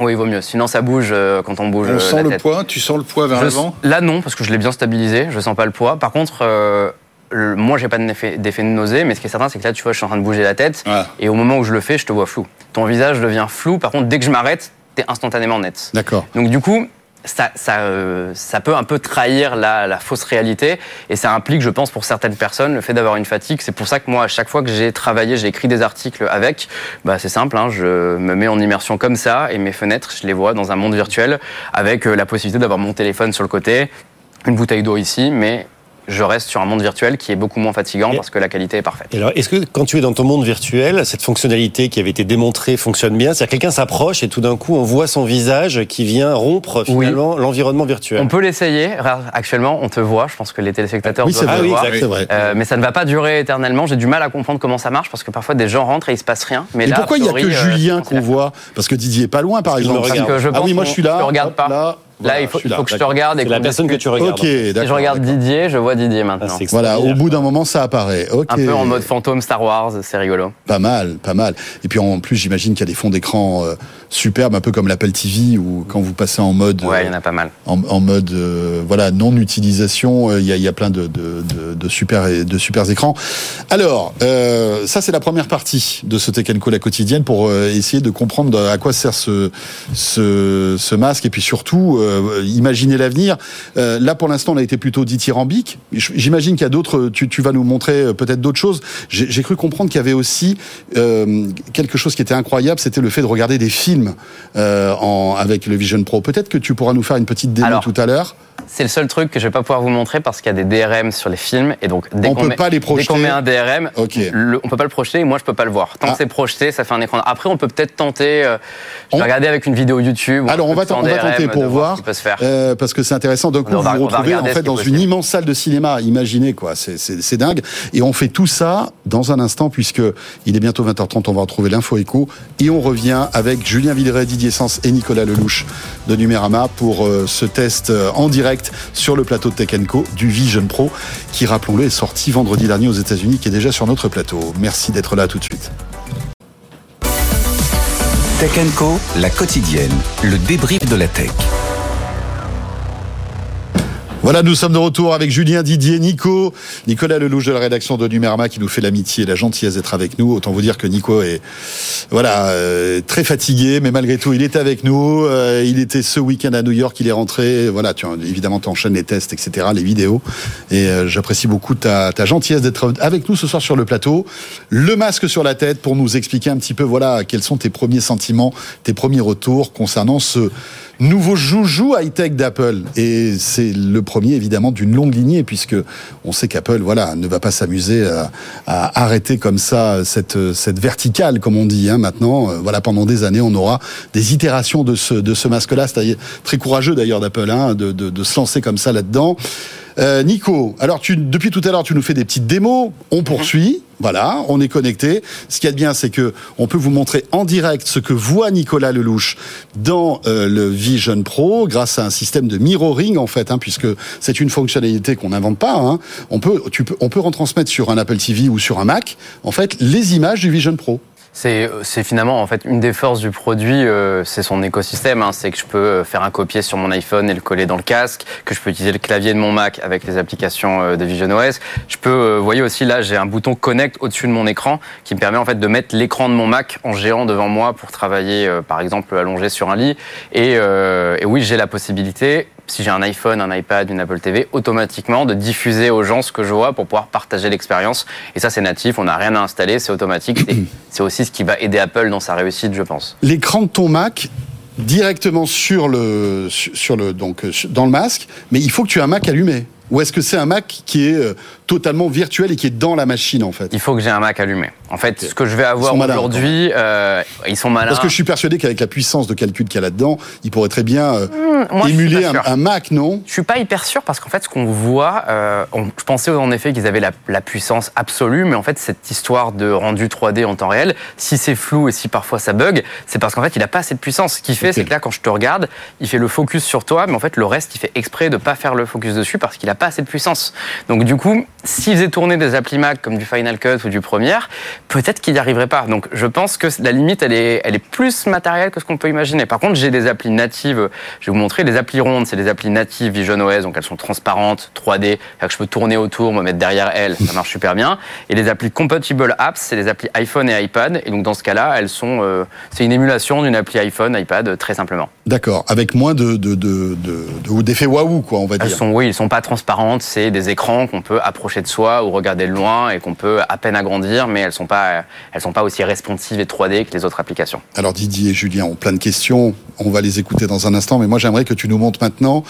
E: Oui, il vaut mieux. Sinon, ça bouge euh, quand on bouge.
D: On
E: euh,
D: sent
E: la
D: le
E: tête.
D: poids Tu sens le poids vers l'avant?
E: Là, non, parce que je l'ai bien stabilisé. Je sens pas le poids. Par contre, euh, le- moi, j'ai pas d'effet d'effet de nausée, mais ce qui est certain, c'est que là, tu vois, je suis en train de bouger la tête.
D: Ah.
E: Et au moment où je le fais, je te vois flou. Ton visage devient flou. Par contre, dès que je m'arrête, t'es instantanément net.
B: D'accord.
E: Donc du coup, ça, ça, euh, ça peut un peu trahir la, la fausse réalité et ça implique, je pense, pour certaines personnes, le fait d'avoir une fatigue. C'est pour ça que moi, à chaque fois que j'ai travaillé, j'ai écrit des articles avec, bah, c'est simple, hein, je me mets en immersion comme ça et mes fenêtres, je les vois dans un monde virtuel avec euh, la possibilité d'avoir mon téléphone sur le côté, une bouteille d'eau ici, mais je reste sur un monde virtuel qui est beaucoup moins fatigant
C: Et-
E: parce que la qualité est parfaite.
C: Et alors, est-ce que quand tu es dans ton monde virtuel, cette fonctionnalité qui avait été démontrée fonctionne bien? C'est-à-dire que quelqu'un s'approche et tout d'un coup, on voit son visage qui vient rompre
E: Oui.
C: finalement l'environnement virtuel.
E: On peut l'essayer. Actuellement, on te voit. Je pense que les téléspectateurs
B: Oui,
E: doivent
B: vrai.
E: le voir.
B: c'est vrai.
E: Euh, mais ça ne va pas durer éternellement. J'ai du mal à comprendre comment ça marche parce que parfois des gens rentrent et il se passe rien. Mais
B: Et
E: là,
B: pourquoi il n'y a que
E: euh,
B: Julien qu'on voit? Parce que Didier est pas loin, par
C: Parce
B: exemple.
C: regarde.
E: que je
B: ah oui, moi je suis là.
E: je regarde
B: hop,
E: pas.
B: Là,
E: Là, il faut, il
B: là,
E: faut que je te regarde et
C: C'est la personne que tu regardes.
B: Ok, d'accord.
E: Si je regarde. Didier, je vois Didier
C: Ah,
E: maintenant.
B: Voilà, au bout d'un moment, ça apparaît. Ok.
E: un peu en mode fantôme Star Wars, c'est rigolo.
B: Pas mal, pas mal. Et puis en plus, j'imagine qu'il y a des fonds d'écran euh, superbes, un peu comme l'Apple TV, où quand vous passez en mode,
E: Ouais,
B: euh,
E: il y en a pas mal.
B: en, en mode, euh, voilà, non utilisation, euh, il y, a, il y a plein de, de, de, de super, de super écrans. Alors, euh, ça c'est la première partie de ce Tech Co la quotidienne pour euh, essayer de comprendre à quoi sert ce, ce, ce masque et puis surtout euh, imaginer l'avenir. Euh, là, pour l'instant, on a été plutôt dithyrambique. J'imagine qu'il y a d'autres. Tu, tu vas nous montrer euh, peut-être d'autres choses. J'ai cru comprendre qu'il y avait aussi euh, quelque chose qui était incroyable, c'était le fait de regarder des films en, avec le Vision Pro. Peut-être que tu pourras nous faire une petite démo
E: Alors,
B: tout à l'heure.
E: C'est le seul truc que je vais pas pouvoir vous montrer parce qu'il y a des DRM sur les films et donc dès qu'on met,
B: pas les
E: dès qu'on
B: projeter.
E: met un DRM,
B: Ok.
E: le- on peut pas le projeter et moi je peux pas le voir. Tant
B: Ah.
E: que c'est projeté, ça fait un écran. Après, on peut peut-être tenter. euh, je
B: On-
E: vais regarder avec une vidéo YouTube. ou
B: Alors on va, on tenter pour voir,
E: ce qui peut se faire.
B: euh, parce que c'est intéressant. D'un coup,
E: On
B: vous
E: va-
B: vous retrouvez en fait dans une immense salle de cinéma. Imaginez quoi, c'est- c'est c'est dingue. Et on fait tout ça dans un instant puisque il est bientôt 20h30. On va retrouver l'info écho et on revient avec Julien Villeray, Didier Sens et Nicolas Lelouch de Numérama pour euh, ce test euh, en direct sur le plateau de Tech Co du Vision Pro qui, rappelons-le, est sorti vendredi dernier aux États-Unis, qui est déjà sur notre plateau. Merci d'être là tout de suite.
A: Tech Co, la quotidienne, le débrief de la tech.
B: Voilà, nous sommes de retour avec Julien Didier, Nico, Nicolas Lelouch de la rédaction de Numérama qui nous fait l'amitié et la gentillesse d'être avec nous. Autant vous dire que Nico est voilà euh, très fatigué, mais malgré tout, il est avec nous. Euh, il était ce week-end à New York, il est rentré. Voilà, tu évidemment tu enchaînes les tests, etc., les vidéos. Et euh, j'apprécie beaucoup ta, ta gentillesse d'être avec nous ce soir sur le plateau. Le masque sur la tête pour nous expliquer un petit peu voilà quels sont tes premiers sentiments, tes premiers retours concernant ce nouveau joujou high-tech d'Apple. Et c'est le premier, évidemment, d'une longue lignée, puisque on sait qu'Apple, voilà, ne va pas s'amuser à, arrêter comme ça cette, cette verticale, comme on dit, hein, maintenant. Euh, Voilà, pendant des années, on aura des itérations de ce, de ce masque-là. C'est très courageux, d'ailleurs, d'Apple, hein, de, de, de se lancer comme ça là-dedans. Euh, Nico, alors tu, depuis tout à l'heure, tu nous fais des petites démos. On poursuit. Voilà, on est connecté. Ce qu'il y a de bien, c'est que on peut vous montrer en direct ce que voit Nicolas Lelouch dans euh, le Vision Pro grâce à un système de mirroring en fait, hein, puisque c'est une fonctionnalité qu'on n'invente pas. Hein. On peut, tu peux, on peut retransmettre sur un Apple TV ou sur un Mac en fait les images du Vision Pro.
E: C'est finalement en fait une des forces du produit, euh, c'est son écosystème. Hein, c'est que je peux euh, faire un copier sur mon iPhone et le coller dans le casque, que je peux utiliser le clavier de mon Mac avec les applications euh, de Vision OS. Je peux, euh, voyez aussi là, j'ai un bouton Connect au-dessus de mon écran qui me permet en fait de mettre l'écran de mon Mac en géant devant moi pour travailler, par exemple, allongé sur un lit. Et oui, j'ai la possibilité si j'ai un iPhone, un iPad, une Apple TV, automatiquement de diffuser aux gens ce que je vois pour pouvoir partager l'expérience. Et ça, c'est natif, on n'a rien à installer, c'est automatique. Et (clears throat) c'est aussi ce qui va aider Apple dans sa réussite, je pense.
B: L'écran de ton Mac directement sur le sur le donc dans le masque, mais il faut que tu aies un Mac allumé. Ou est-ce que c'est un Mac qui est euh, totalement virtuel et qui est dans la machine en fait
E: Il faut que j'ai un Mac allumé. En fait, ce que je vais
B: Ils
E: avoir aujourd'hui, euh, ils sont malins.
B: Parce que je suis persuadé qu'avec la puissance de calcul qu'il y a là-dedans, il pourrait très bien euh,
E: moi, suis
B: émuler un, Mac, non?
E: Je suis pas hyper sûr parce qu'en fait, ce qu'on voit, euh, on- je pensais en effet qu'ils avaient la, la puissance absolue, mais en fait, cette histoire de rendu 3D en temps réel, si c'est flou et si parfois ça bug, c'est parce qu'en fait, il a pas assez de puissance. Ce qu'il fait, c'est que là, quand je te regarde, il fait le focus sur toi, mais en fait, le reste, il fait exprès de pas faire le focus dessus parce qu'il a n'a pas assez de puissance. Donc du coup, s'ils faisaient tourner des applis Mac comme du Final Cut ou du Premiere, peut-être qu'il n'y arriverait pas. Donc je pense que la limite, elle est, elle est plus matérielle que ce qu'on peut imaginer. Par contre, j'ai des applis natives, je vais vous montrer, les applis rondes, c'est des applis natives Vision OS, donc elles sont transparentes, 3D, que je peux tourner autour, me mettre derrière elles, ça marche super bien. Et les applis compatible apps, c'est les applis iPhone et iPad, et donc dans ce cas-là, elles sont, euh, c'est une émulation d'une appli iPhone, iPad, très simplement.
B: D'accord, avec moins de, de, de, de, d'effets waouh, quoi, on va dire.
E: Elles sont, oui, ils sont pas transparentes, c'est des écrans qu'on peut approcher de soi ou regarder de loin et qu'on peut à peine agrandir, mais elles sont pas, elles sont pas aussi responsives et 3D que les autres applications.
B: Alors Didier et Julien ont plein de questions, on va les écouter dans un instant, mais moi j'aimerais que tu nous montres maintenant,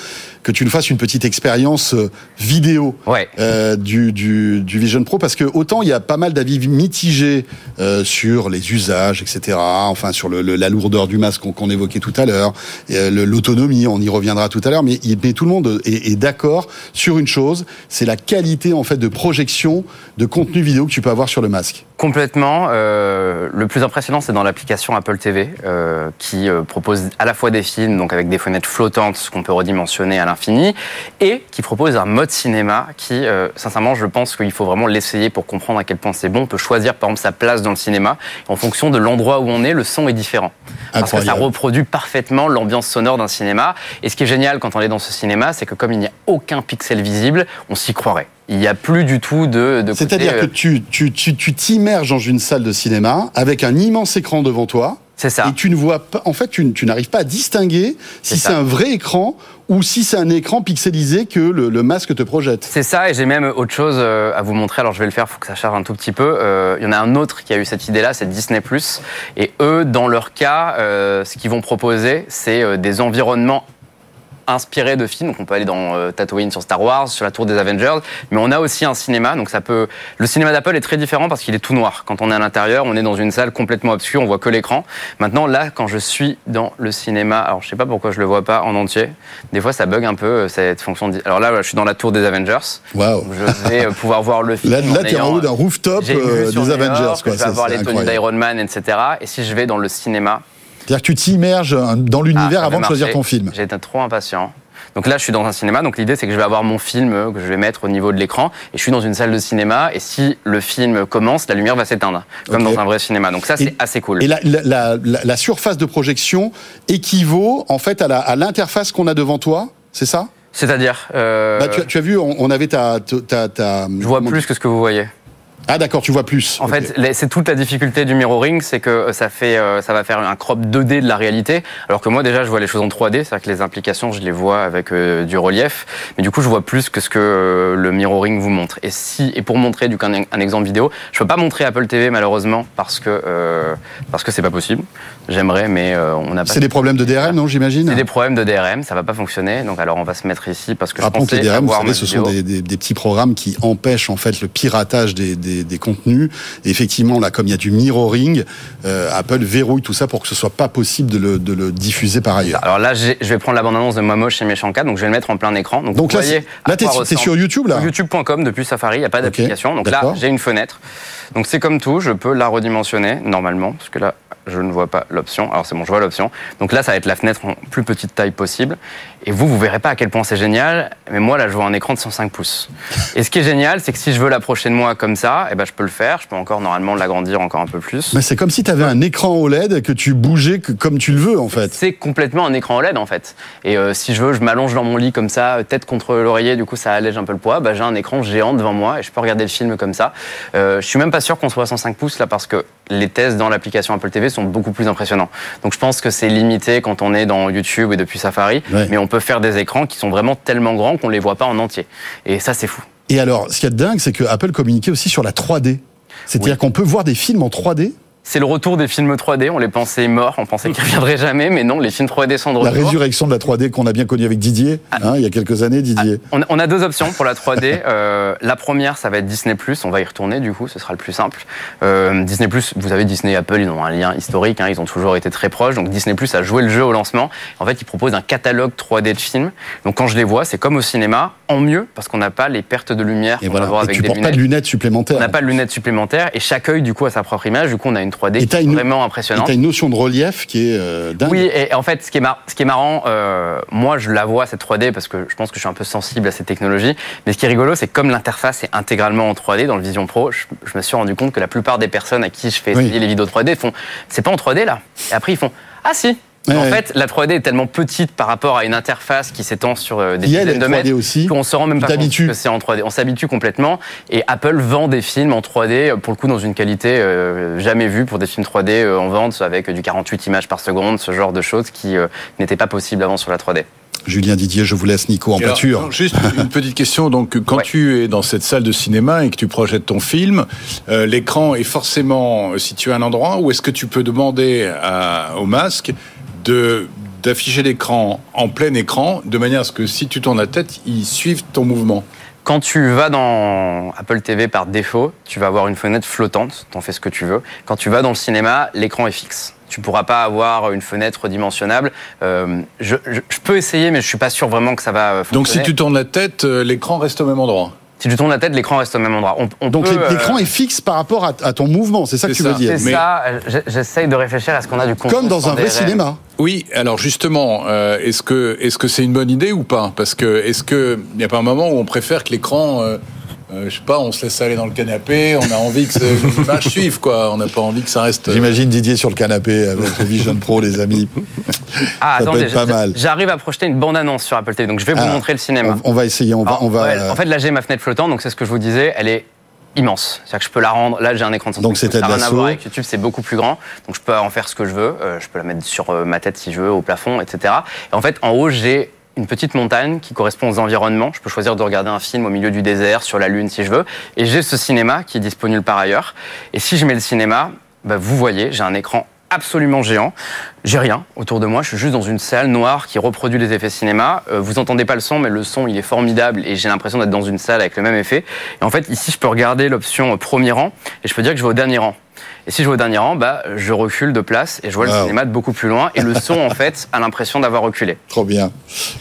B: que tu nous fasses une petite expérience euh, vidéo
E: ouais.
B: euh, du, du, du, Vision Pro, parce que autant il y a pas mal d'avis mitigés euh, sur les usages, etc., enfin sur le, le, la lourdeur du masque qu'on évoquait tout à l'heure, euh, l'autonomie, on y reviendra tout à l'heure, mais, mais, tout le monde est, est d'accord sur une chose, c'est la qualité en fait de projection de contenu vidéo que tu peux avoir sur le masque.
E: Complètement. Euh, le plus impressionnant, c'est dans l'application Apple TV, euh, qui propose à la fois des films, donc avec des fenêtres flottantes qu'on peut redimensionner à l'infini, et qui propose un mode cinéma qui, euh, sincèrement, je pense qu'il faut vraiment l'essayer pour comprendre à quel point c'est bon. On peut choisir, par exemple, sa place dans le cinéma. En fonction de l'endroit où on est, le son est différent. Parce Incroyable. que ça reproduit parfaitement l'ambiance sonore d'un cinéma. Et ce qui est génial quand on est dans ce cinéma, c'est que comme il n'y a aucun pixel visible, on s'y croirait. Il n'y a plus du tout de. de
B: C'est-à-dire que tu t'immerges tu, tu, dans une salle de cinéma avec un immense écran devant toi.
E: C'est ça.
B: Et tu ne vois pas, en fait, tu, tu n'arrives pas à distinguer si c'est un vrai écran ou si c'est un écran pixelisé que le, masque te projette.
E: C'est ça, et j'ai même autre chose euh, à vous montrer. Alors je vais le faire, il faut que ça charge un tout petit peu. Euh, il y en a un autre qui a eu cette idée-là, c'est Disney+. Et eux, dans leur cas, euh, ce qu'ils vont proposer, c'est des environnements inspiré de films. Donc on peut aller dans euh, Tatooine sur Star Wars, sur la tour des Avengers, mais on a aussi un cinéma. Donc ça peut. Le cinéma d'Apple est très différent parce qu'il est tout noir. Quand on est à l'intérieur, on est dans une salle complètement obscure, on voit que l'écran. Maintenant là, quand je suis dans le cinéma, alors je sais pas pourquoi je le vois pas en entier. Des fois ça bug un peu euh, cette fonction. De... Alors là, je suis dans la tour des Avengers.
B: Wow.
E: Je vais euh, pouvoir voir le (laughs) film.
B: Là, là tu es en haut d'un rooftop euh, des Avengers.
E: Quoi. Je vais avoir les tenues d'Iron Man, etc. Et si je vais dans le cinéma.
B: C'est-à-dire que tu t'immerges dans l'univers ah, avant de choisir ton film.
E: J'étais trop impatient. Donc là, je suis dans un cinéma. Donc l'idée, c'est que je vais avoir mon film que je vais mettre au niveau de l'écran. Et je suis dans une salle de cinéma. Et si le film commence, la lumière va s'éteindre, comme okay. dans un vrai cinéma. Donc ça, c'est assez cool.
B: Et la, la, la, la, surface de projection équivaut en fait à l'interface qu'on a devant toi, c'est ça?
E: C'est-à-dire
B: euh... bah, tu, as, tu, as vu, on, on avait ta, ta, ta,
E: Je vois plus que ce que vous voyez.
B: Ah d'accord, tu vois plus.
E: En okay. fait, c'est toute la difficulté du mirroring, c'est que ça fait, euh, ça va faire un crop 2D de la réalité, alors que moi déjà je vois les choses en 3D, c'est-à-dire que les implications je les vois avec euh, du relief, mais du coup je vois plus que ce que euh, le mirroring vous montre. Et si, et pour montrer du coup un, un, exemple vidéo, je peux pas montrer Apple TV malheureusement parce que euh, parce que c'est pas possible. J'aimerais, mais euh, on n'a pas.
B: C'est des problèmes de DRM, non j'imagine.
E: C'est des problèmes de DRM, ça va pas fonctionner. Donc alors on va se mettre ici parce que je pensais
B: les DRM, vous savez, ce sont des, des, des, petits programmes qui empêchent en fait le piratage des, des, des contenus. Et effectivement, là, comme il y a du mirroring, euh, Apple verrouille tout ça pour que ce soit pas possible de le, de le diffuser par ailleurs.
E: Alors là, je vais prendre la bande-annonce de Moi Moche et Méchant 4, donc je vais le mettre en plein écran. Donc,
B: donc
E: vous
B: là,
E: voyez
B: là t'es sur YouTube là
E: YouTube.com depuis Safari, il n'y a pas d'application. Okay, donc là, j'ai une fenêtre. Donc c'est comme tout, je peux la redimensionner normalement, parce que là, je ne vois pas l'option. Alors c'est bon, je vois l'option. Donc là, ça va être la fenêtre en plus petite taille possible. Et vous, vous verrez pas à quel point c'est génial. Mais moi, là, je vois un écran de 105 pouces. Et ce qui est génial, c'est que si je veux l'approcher de moi comme ça, eh ben, je peux le faire. Je peux encore normalement l'agrandir encore un peu plus.
B: Mais c'est comme si tu avais un écran OLED que tu bougeais comme tu le veux, en fait.
E: C'est complètement un écran OLED, en fait. Et euh, si je veux, je m'allonge dans mon lit comme ça, tête contre l'oreiller. Du coup, ça allège un peu le poids. Bah, j'ai un écran géant devant moi et je peux regarder le film comme ça. Euh, je suis même pas sûr qu'on soit à 105 pouces là parce que les tests dans l'application Apple TV sont beaucoup plus impressionnants. Donc je pense que c'est limité quand on est dans YouTube et depuis Safari, ouais. mais on peut faire des écrans qui sont vraiment tellement grands qu'on les voit pas en entier. Et ça c'est fou.
B: Et alors, ce qui est dingue, c'est que Apple communiquait aussi sur la 3D. C'est-à-dire oui. qu'on peut voir des films en 3D
E: c'est le retour des films 3D. On les pensait morts, on pensait qu'ils reviendraient jamais, mais non, les films 3D sont de retour.
B: La résurrection de la 3D qu'on a bien connue avec Didier, ah. hein, il y a quelques années, Didier.
E: Ah. On, a deux options pour la 3D. (laughs) euh, la première, ça va être Disney+. On va y retourner, du coup, ce sera le plus simple. Euh, Disney+, vous savez, Disney et Apple, ils ont un lien historique. Hein, ils ont toujours été très proches. Donc Disney+, a joué le jeu au lancement. En fait, ils proposent un catalogue 3D de films. Donc quand je les vois, c'est comme au cinéma en mieux parce qu'on n'a pas les pertes de lumière
B: Et
E: qu'on va avoir
B: Et
E: avec
B: tu
E: des
B: portes
E: lunettes.
B: pas de lunettes supplémentaires.
E: On n'a pas de lunettes supplémentaires et chaque œil du coup a sa propre image. Du coup, on a une 3D
B: Et t'as
E: qui est
B: une-
E: vraiment
B: Et
E: impressionnante.
B: t'as une notion de relief qui est euh, dingue.
E: Oui, et en fait, ce qui est, mar- ce qui est marrant, euh, moi je la vois cette 3D parce que je pense que je suis un peu sensible à cette technologie. Mais ce qui est rigolo, c'est que comme l'interface est intégralement en 3D dans le Vision Pro, je, je me suis rendu compte que la plupart des personnes à qui je fais
B: Oui.
E: essayer les vidéos 3D font c'est pas en 3D là. Et après ils font ah si.
B: Ouais,
E: en
B: ouais.
E: fait, la 3D est tellement petite par rapport à une interface qui s'étend sur euh, des dizaines de
B: 3D
E: mètres
B: aussi.
E: qu'on se rend même pas compte que c'est en 3D. On s'habitue complètement et Apple vend des films en 3D euh, pour le coup dans une qualité euh, jamais vue pour des films 3D euh, en vente avec du 48 images par seconde, ce genre de choses qui euh, n'étaient pas possibles avant sur la 3D.
B: Julien Didier, je vous laisse Nico en
D: alors, non, juste une petite question. Donc, quand
E: Ouais.
D: tu es dans cette salle de cinéma et que tu projettes ton film, euh, l'écran est forcément situé à un endroit ou est-ce que tu peux demander à- au masque de d'afficher l'écran en plein écran de manière à ce que si tu tournes la tête, il suive ton mouvement
E: Quand tu vas dans Apple TV par défaut, tu vas avoir une fenêtre flottante, t'en fais ce que tu veux. Quand tu vas dans le cinéma, l'écran est fixe. Tu pourras pas avoir une fenêtre dimensionnable. Euh, je, je- je peux essayer, mais je suis pas sûr vraiment que ça va euh,
D: Donc, si
E: fonctionner.
D: tu tournes la tête, euh, l'écran reste au même endroit.
E: Si tu tournes la tête, l'écran reste au même endroit. On, on
B: Donc
E: euh,
B: l'écran est fixe par rapport à, à ton mouvement, c'est ça que
D: C'est
B: tu veux dire
E: C'est
D: Mais-
E: ça, euh, j'essaye de réfléchir à ce qu'on a du contenu
B: Comme dans un vrai cinéma.
D: Oui, alors justement, euh, est-ce que est-ce que c'est une bonne idée ou pas? Parce que est-ce que il n'y a pas un moment où on préfère que l'écran, euh, euh, je sais pas, on se laisse aller dans le canapé, on a envie que l'image suive quoi, on n'a pas envie que ça reste. euh,
B: J'imagine Didier sur le canapé avec le Vision Pro, les amis.
E: Ah,
B: Ça peut
E: attendez,
B: être pas mal.
E: j'arrive à projeter une bande-annonce sur Apple TV, donc je vais vous
B: Ah,
E: montrer le cinéma.
B: On, on va essayer, on va.
E: Alors,
B: on va
E: ouais,
B: euh,
E: En fait, là, j'ai ma fenêtre flottante, donc c'est ce que je vous disais, elle est immense. C'est-à-dire que je peux la rendre. Là, j'ai un écran de 105
B: Donc, c'était
E: pouces, ça
B: de
E: n'a rien à voir avec YouTube, c'est beaucoup plus grand. Donc, je peux en faire ce que je veux. Euh, je peux la mettre sur ma tête si je veux, au plafond, etc. Et en fait, en haut, j'ai une petite montagne qui correspond aux environnements. Je peux choisir de regarder un film au milieu du désert, sur la Lune, si je veux. Et j'ai ce cinéma qui est disponible par ailleurs. Et si je mets le cinéma, bah, vous voyez, j'ai un écran absolument géant. J'ai rien autour de moi, je suis juste dans une salle noire qui reproduit les effets cinéma. Euh, vous entendez pas le son, mais le son il est formidable et j'ai l'impression d'être dans une salle avec le même effet. Et en fait, ici, je peux regarder l'option premier rang et je peux dire que je vais au dernier rang. Et si je vais au dernier rang, bah, je recule de place et je vois le cinéma de beaucoup plus loin. Et le son, en fait, a l'impression d'avoir reculé. (laughs)
B: Trop bien.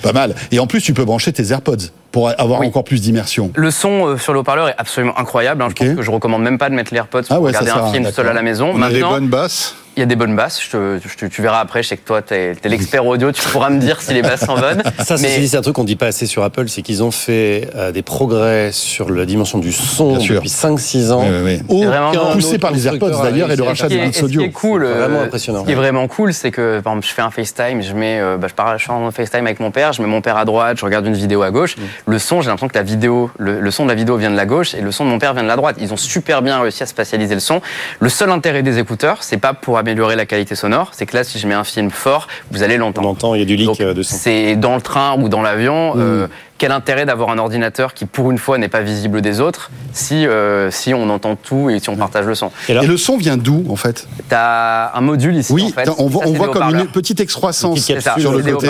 B: Pas mal. Et en plus, tu peux brancher tes AirPods pour avoir
E: Oui.
B: encore plus d'immersion.
E: Le son euh, sur le haut-parleur est absolument incroyable. hein.
B: Ok.
E: Je pense que je recommande même pas de mettre les AirPods pour
B: Ah ouais,
E: regarder un film seul à la maison.
D: on a des
E: Maintenant,
D: bonnes basses.
E: Il y a des bonnes basses. Je te- je te- tu verras après. Je sais que toi, tu es, l'expert audio. Tu pourras me dire si les basses sont bonnes. (laughs)
C: Ça,
E: Mais-
C: c'est un truc qu'on dit pas assez sur Apple, c'est qu'ils ont fait euh, des progrès sur la dimension du son depuis 5-6 ans.
B: Oui, oui, oui. Poussé par les AirPods,
C: a
B: d'ailleurs, et le rachat de Beats
E: et ce qui
B: Audio.
E: est cool,
C: C'est vraiment
E: euh,
C: impressionnant.
E: Ce qui est vraiment cool, c'est que par exemple, je fais un FaceTime, je mets, euh, bah, je parle, en FaceTime avec mon père, je mets mon père à droite, je regarde une vidéo à gauche. Le son, j'ai l'impression que la vidéo, le, le son de la vidéo vient de la gauche et le son de mon père vient de la droite. Ils ont super bien réussi à spatialiser le son. Le seul intérêt des écouteurs, c'est pas pour améliorer la qualité sonore, c'est que là, si je mets un film fort, vous allez
C: On
E: l'entendre.
C: entend, il y a du leak
E: Donc,
C: euh, de son.
E: C'est dans le train ou dans l'avion. euh, quel intérêt d'avoir un ordinateur qui, pour une fois, n'est pas visible des autres si, euh, si on entend tout et si on partage le son
C: Et
B: Et le son vient d'où, en fait?
E: T'as un module ici.
B: Oui,
E: en fait.
B: on voit,
E: Ça,
B: on
E: c'est
B: voit comme une petite excroissance
C: Petite capsule,
B: sur le côté.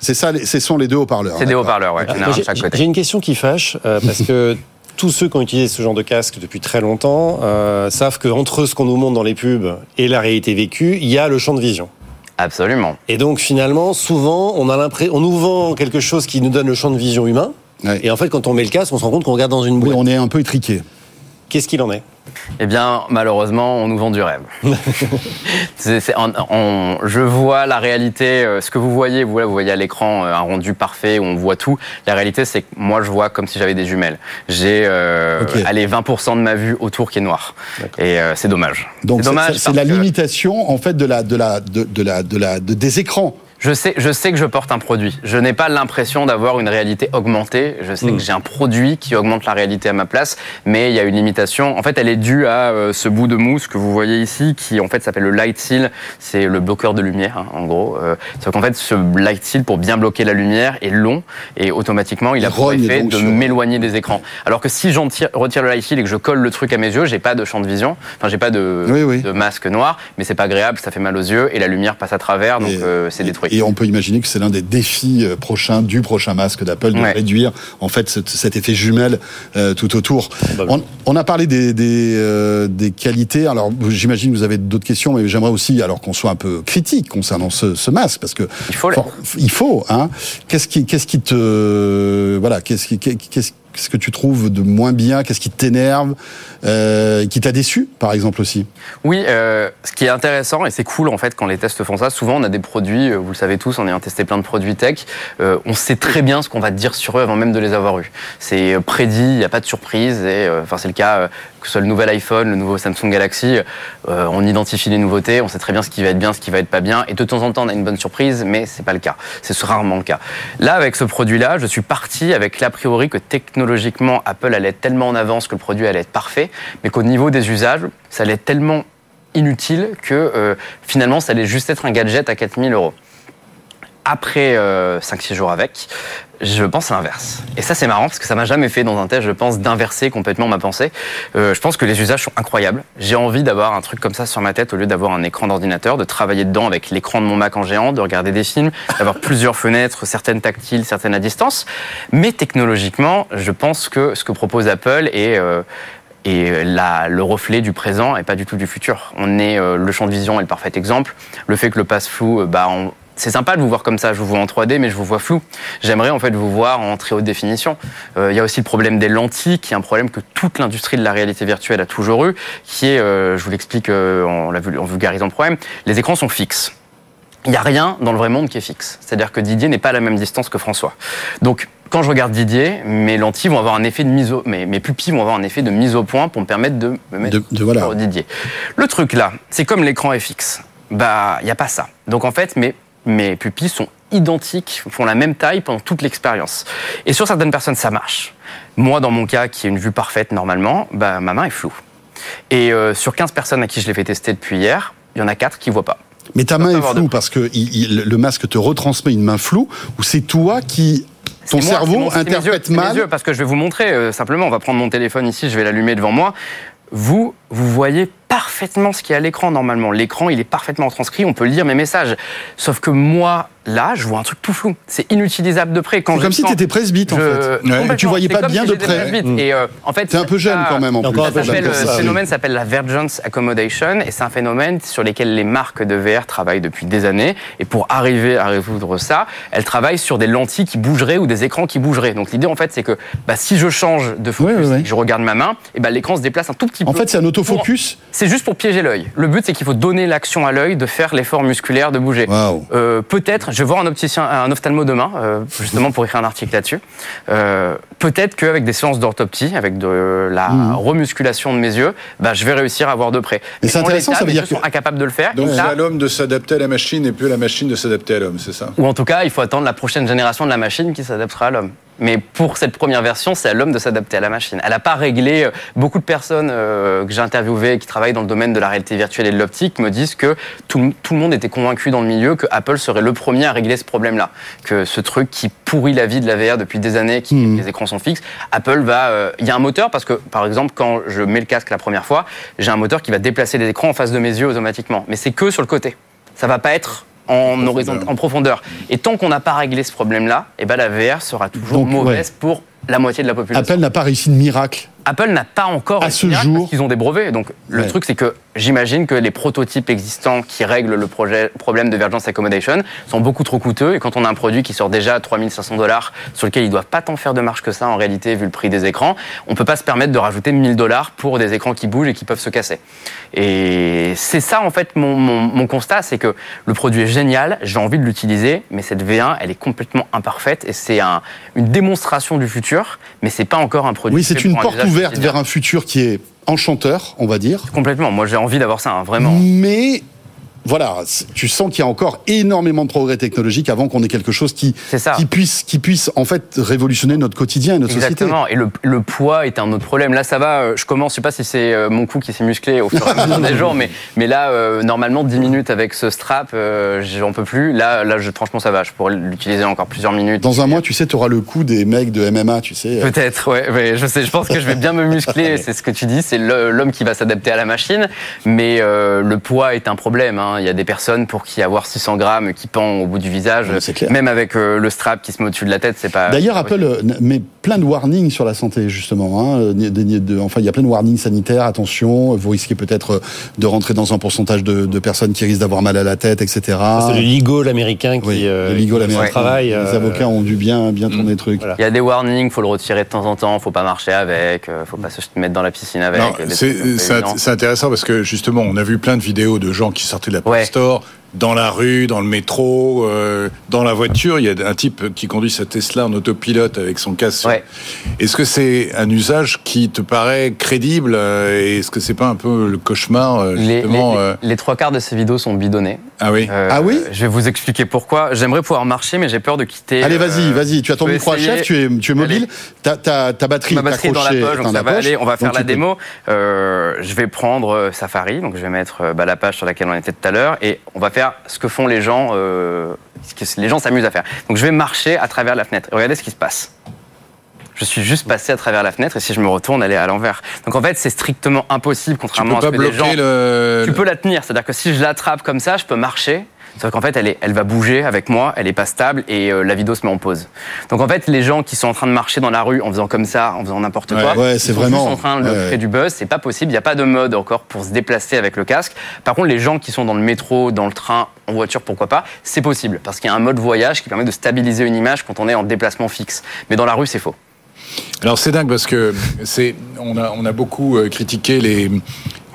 B: C'est ça, ce sont les deux haut-parleurs.
E: C'est des haut-parleurs, ouais.
C: J'ai une question qui fâche, euh, parce que (laughs) tous ceux qui ont utilisé ce genre de casque depuis très longtemps euh, savent qu'entre ce qu'on nous montre dans les pubs et la réalité vécue, il y a le champ de vision.
E: Absolument.
C: Et donc finalement, souvent, on a l'impression, on nous vend quelque chose qui nous donne le champ de vision humain.
B: Ouais.
C: Et en fait, quand on met le casque, on se rend compte qu'on regarde dans une
B: Oui,
C: boîte.
B: on est un peu étriqué.
C: Qu'est-ce qu'il en est?
E: Eh bien, malheureusement, on nous vend du rêve. (laughs) On- on- je vois la réalité, euh, ce que vous voyez, vous, là, vous voyez à l'écran euh, un rendu parfait où on voit tout. La réalité, c'est que moi, je vois comme si j'avais des jumelles. J'ai euh,
B: Ok.
E: allez, 20% de ma vue autour qui est noir. Et euh, c'est dommage.
B: Donc
E: c'est
B: la limitation en fait de la de la de, de la de la de- des écrans.
E: Je sais, je sais que je porte un produit. Je n'ai pas l'impression d'avoir une réalité augmentée. Je sais que j'ai un produit qui augmente la réalité à ma place, mais il y a une limitation. En fait, elle est due à euh, ce bout de mousse que vous voyez ici, qui en fait s'appelle le light seal. C'est le bloqueur de lumière, hein, en gros. Euh, Sauf qu'en fait, ce light seal, pour bien bloquer la lumière, est long et automatiquement, il a pour effet de m'éloigner des écrans. Alors que si j'en tire- retire le light seal et que je colle le truc à mes yeux, j'ai pas de champ de vision. Enfin, j'ai pas de,
B: Oui, oui.
E: de masque noir, mais c'est pas agréable, ça fait mal aux yeux et la lumière passe à travers, donc euh, c'est détruit.
B: Et on peut imaginer que c'est l'un des défis euh, prochains du prochain masque d'Apple de
E: Ouais.
B: réduire en fait cet, cet effet jumelle euh, tout autour.
C: Bah
B: On, on a parlé des des, euh, des qualités. Alors j'imagine que vous avez d'autres questions, mais j'aimerais aussi alors qu'on soit un peu critique concernant ce, ce masque parce que
E: faut
B: il faut hein. Qu'est-ce qui qu'est-ce qui te voilà qu'est-ce qui qu'est-ce qu'est-ce que tu trouves de moins bien? Qu'est-ce qui t'énerve euh, Qui t'a déçu, par exemple aussi?
E: Oui, euh, ce qui est intéressant et c'est cool en fait quand les tests font ça. Souvent, on a des produits, euh, vous le savez tous, en ayant testé plein de produits tech, on sait très bien ce qu'on va dire sur eux avant même de les avoir eus. C'est prédit, il n'y a pas de surprise. Et enfin, c'est le cas que ce soit le nouvel iPhone, le nouveau Samsung Galaxy. euh, on identifie les nouveautés, on sait très bien ce qui va être bien, ce qui va être pas bien. Et de temps en temps, on a une bonne surprise, mais c'est pas le cas. C'est rarement le cas. Là, avec ce produit-là, je suis parti avec l'a priori que technologiquement, Apple allait être tellement en avance que le produit allait être parfait, mais qu'au niveau des usages, ça allait être tellement inutile que euh, finalement ça allait juste être un gadget à 4000 euros. Après euh, 5-6 jours avec, je pense à l'inverse. Et ça c'est marrant parce que ça m'a jamais fait dans un test, je pense, d'inverser complètement ma pensée. Euh, je pense que les usages sont incroyables. J'ai envie d'avoir un truc comme ça sur ma tête au lieu d'avoir un écran d'ordinateur, de travailler dedans avec l'écran de mon Mac en géant, de regarder des films, (laughs) d'avoir plusieurs fenêtres, certaines tactiles, certaines à distance. Mais technologiquement, je pense que ce que propose Apple est... euh, le reflet du présent et pas du tout du futur. On est euh, le champ de vision est le parfait exemple. Le fait que le passe flou, euh, bah, on- c'est sympa de vous voir comme ça. Je vous vois en 3D, mais je vous vois flou. J'aimerais en fait vous voir en très haute définition. Euh, Il y a aussi le problème des lentilles, qui est un problème que toute l'industrie de la réalité virtuelle a toujours eu, qui est, euh, je vous l'explique euh, en, en vulgarisant le problème, les écrans sont fixes. Il n'y a rien dans le vrai monde qui est fixe. C'est-à-dire que Didier n'est pas à la même distance que François. Donc, quand je regarde Didier, mes lentilles vont avoir un effet de mise au, mes, mes pupilles vont avoir un effet de mise au point pour me permettre de me mettre
B: De- de- voilà.
E: sur Didier. Le truc là, c'est comme l'écran est fixe. Bah, il n'y a pas ça. Donc en fait, mes, mes pupilles sont identiques, font la même taille pendant toute l'expérience. Et sur certaines personnes, ça marche. Moi, dans mon cas, qui est une vue parfaite normalement, bah, ma main est floue. Et euh, sur 15 personnes à qui je l'ai fait tester depuis hier, il y en a 4 qui voient pas.
B: Mais ta main est
E: de
B: floue parce que il- il- le masque te retransmet une main floue ou c'est toi qui ton
E: moi,
B: cerveau
E: mon- c'est mes yeux,
B: interprète
E: mes
B: mal
E: yeux, parce que je vais vous montrer euh, simplement. On va prendre mon téléphone ici, je vais l'allumer devant moi. Vous, vous voyez parfaitement ce qu'il y a à l'écran normalement. L'écran, il est parfaitement transcrit, on peut lire mes messages. Sauf que moi, là, je vois un truc tout flou. C'est inutilisable de près. Quand
B: C'est comme si tu étais presbyte en
E: je-
B: fait.
E: complètement.
B: Tu voyais pas bien
E: si
B: de près.
E: presbyte.
B: Mm.
E: Et euh, en fait,
B: T'es un peu jeune
E: ça-
B: quand même en plus.
C: Un
E: ça
C: ça, oui.
E: phénomène s'appelle la Vergence Accommodation et c'est un phénomène sur lequel les marques de VR travaillent depuis des années. Et pour arriver à résoudre ça, elles travaillent sur des lentilles qui bougeraient ou des écrans qui bougeraient. Donc l'idée en fait, c'est que bah, si je change de focus
B: Ouais, ouais, ouais.
E: et que je regarde ma main, et bah, l'écran se déplace un tout petit
B: En
E: peu.
B: fait, c'est un autofocus.
E: C'est juste pour piéger l'œil. Le but, c'est qu'il faut donner l'action à l'œil de faire l'effort musculaire de bouger.
B: Waouh.
E: Euh, peut-être, vais voir un opticien, un ophtalmo demain, euh, justement pour écrire un article là-dessus. Euh, peut-être qu'avec des séances d'orthoptie, avec de la remusculation de mes yeux, bah, je vais réussir à voir de près.
B: Mais c'est intéressant, ça veut dire
E: yeux sont
B: que-
E: incapables de le faire.
D: Donc c'est à l'homme de s'adapter à la machine et plus à la machine de s'adapter à l'homme, c'est ça?
E: Ou en tout cas, il faut attendre la prochaine génération de la machine qui s'adaptera à l'homme. Mais pour cette première version, c'est à l'homme de s'adapter à la machine. Elle n'a pas réglé. euh, Beaucoup de personnes euh, que j'ai interviewées qui travaillent dans le domaine de la réalité virtuelle et de l'optique me disent que tout, le- tout le monde était convaincu dans le milieu que Apple serait le premier à régler ce problème-là. Que ce truc qui pourrit la vie de la VR depuis des années, qui
B: Mhm.
E: les écrans sont fixes, Apple va. euh, Il y a un moteur parce que, par exemple, quand je mets le casque la première fois, j'ai un moteur qui va déplacer les écrans en face de mes yeux automatiquement. Mais c'est que sur le côté. Ça va pas être en, horizon, en profondeur. Et tant qu'on n'a pas réglé ce problème-là, eh ben la VR sera toujours
B: Donc,
E: mauvaise pour la moitié de la population.
B: Apple n'a pas réussi de miracle.
E: Apple n'a pas encore
B: À
E: réussi
B: ce
E: miracle
B: jour.
E: parce qu'ils ont des brevets. Donc le
B: Ouais.
E: truc c'est que j'imagine que les prototypes existants qui règlent le projet, problème de Vergence Accommodation sont beaucoup trop coûteux et quand on a un produit qui sort déjà à 3500 dollars sur lequel ils doivent pas tant faire de marge que ça en réalité vu le prix des écrans, on peut pas se permettre de rajouter 1000 dollars pour des écrans qui bougent et qui peuvent se casser. Et c'est ça en fait mon, mon- mon constat, c'est que le produit est génial, j'ai envie de l'utiliser, mais cette V1 elle est complètement imparfaite et c'est un- une démonstration du futur, mais c'est pas encore un produit.
B: Oui, c'est une
E: un
B: porte ouverte vers un futur qui est enchanteur, on va dire.
E: Complètement. Moi, j'ai envie d'avoir ça, hein, vraiment.
B: Mais voilà, tu sens qu'il y a encore énormément de progrès technologiques avant qu'on ait quelque chose qui,
E: C'est ça.
B: qui puisse, qui puisse en fait révolutionner notre quotidien et notre société.
E: Exactement. Et le, le poids est un autre problème. Là, ça va. euh, Je commence. Je sais pas si c'est euh, mon cou qui s'est musclé au fur et à (laughs) mesure des jours, mais mais là, euh, normalement, 10 minutes avec ce strap, euh, j'en peux plus. Là, là, je, franchement, ça va. Je pourrais l'utiliser encore plusieurs minutes.
B: Dans un mois, tu sais, tu auras le coup des mecs de MMA, tu sais.
E: Peut-être, ouais, ouais, je sais, je pense que je vais bien me muscler, (laughs) c'est ce que tu dis, c'est l'homme qui va s'adapter à la machine, mais euh, le poids est un problème. hein. Hein. Il y a des personnes pour qui avoir 600 grammes qui pend au bout du visage,
B: clair.
E: même avec euh, le strap qui se met au-dessus de la tête, c'est pas.
B: D'ailleurs, Apple euh, met plein de warnings sur la santé, justement. hein, euh, enfin, il y a plein de warnings sanitaires. Attention, vous risquez peut-être de rentrer dans un pourcentage de, de personnes qui risquent d'avoir mal à la tête, etc.
C: C'est le legal américain qui,
B: Oui,
C: euh,
B: le legal
C: qui fait son
B: américain.
C: travail.
B: Les
C: euh,
B: avocats ont dû bien, bien tourner le truc.
C: Voilà.
E: Il y a des warnings, faut le retirer de temps en temps, faut pas marcher avec, euh, faut pas se mettre dans la piscine avec.
D: C'est intéressant parce que justement, on a vu plein de vidéos de gens qui sortaient de la
E: Ouais.
D: Store dans la rue, dans le métro, euh, dans la voiture. Il y a un type qui conduit sa Tesla en autopilote avec son casque.
E: Ouais.
D: Est-ce que c'est un usage qui te paraît crédible euh, et Est-ce que c'est pas un peu le cauchemar euh,
E: Les,
D: justement
E: les-
D: euh,
E: les trois quarts de ces vidéos sont bidonnées.
D: Ah oui.
E: Euh,
B: Ah oui
E: Je vais vous expliquer pourquoi. J'aimerais pouvoir marcher, mais j'ai peur de quitter.
B: Allez, vas-y,
E: euh,
B: vas-y. Tu as ton micro à chef, tu es, tu es mobile. Ta, ta, ta batterie,
E: Ma batterie est dans la
B: accrochée
E: poche, donc
B: dans
E: ça
B: la
E: va
B: poche.
E: aller. On va faire
B: Donc
E: la démo. Euh, je vais prendre Safari, donc je vais mettre bah, la page sur laquelle on était tout à l'heure, et on va faire ce que font les gens, euh, ce que les gens s'amusent à faire. Donc je vais marcher à travers la fenêtre. Et regardez ce qui se passe. Je suis juste passé à travers la fenêtre, et si je me retourne, elle est à l'envers. Donc en fait, c'est strictement impossible, contrairement à ce que les gens.
D: le.
E: Tu peux la tenir, c'est-à-dire que si je l'attrape comme ça, je peux marcher. Sauf qu'en fait, elle, est, elle va bouger avec moi, elle est pas stable et euh, la vidéo se met en pause. Donc en fait, les gens qui sont en train de marcher dans la rue en faisant comme ça, en faisant n'importe
D: Ouais,
E: quoi,
B: ouais,
E: ils
B: c'est
E: sont
B: vraiment-
E: juste en train de
B: ouais,
E: créer
B: ouais.
E: du buzz. C'est pas possible. Il n'y a pas de mode encore pour se déplacer avec le casque. Par contre, les gens qui sont dans le métro, dans le train, en voiture, pourquoi pas, c'est possible parce qu'il y a un mode voyage qui permet de stabiliser une image quand on est en déplacement fixe. Mais dans la rue, c'est faux.
D: Alors c'est dingue parce que c'est on a on a beaucoup euh, critiqué les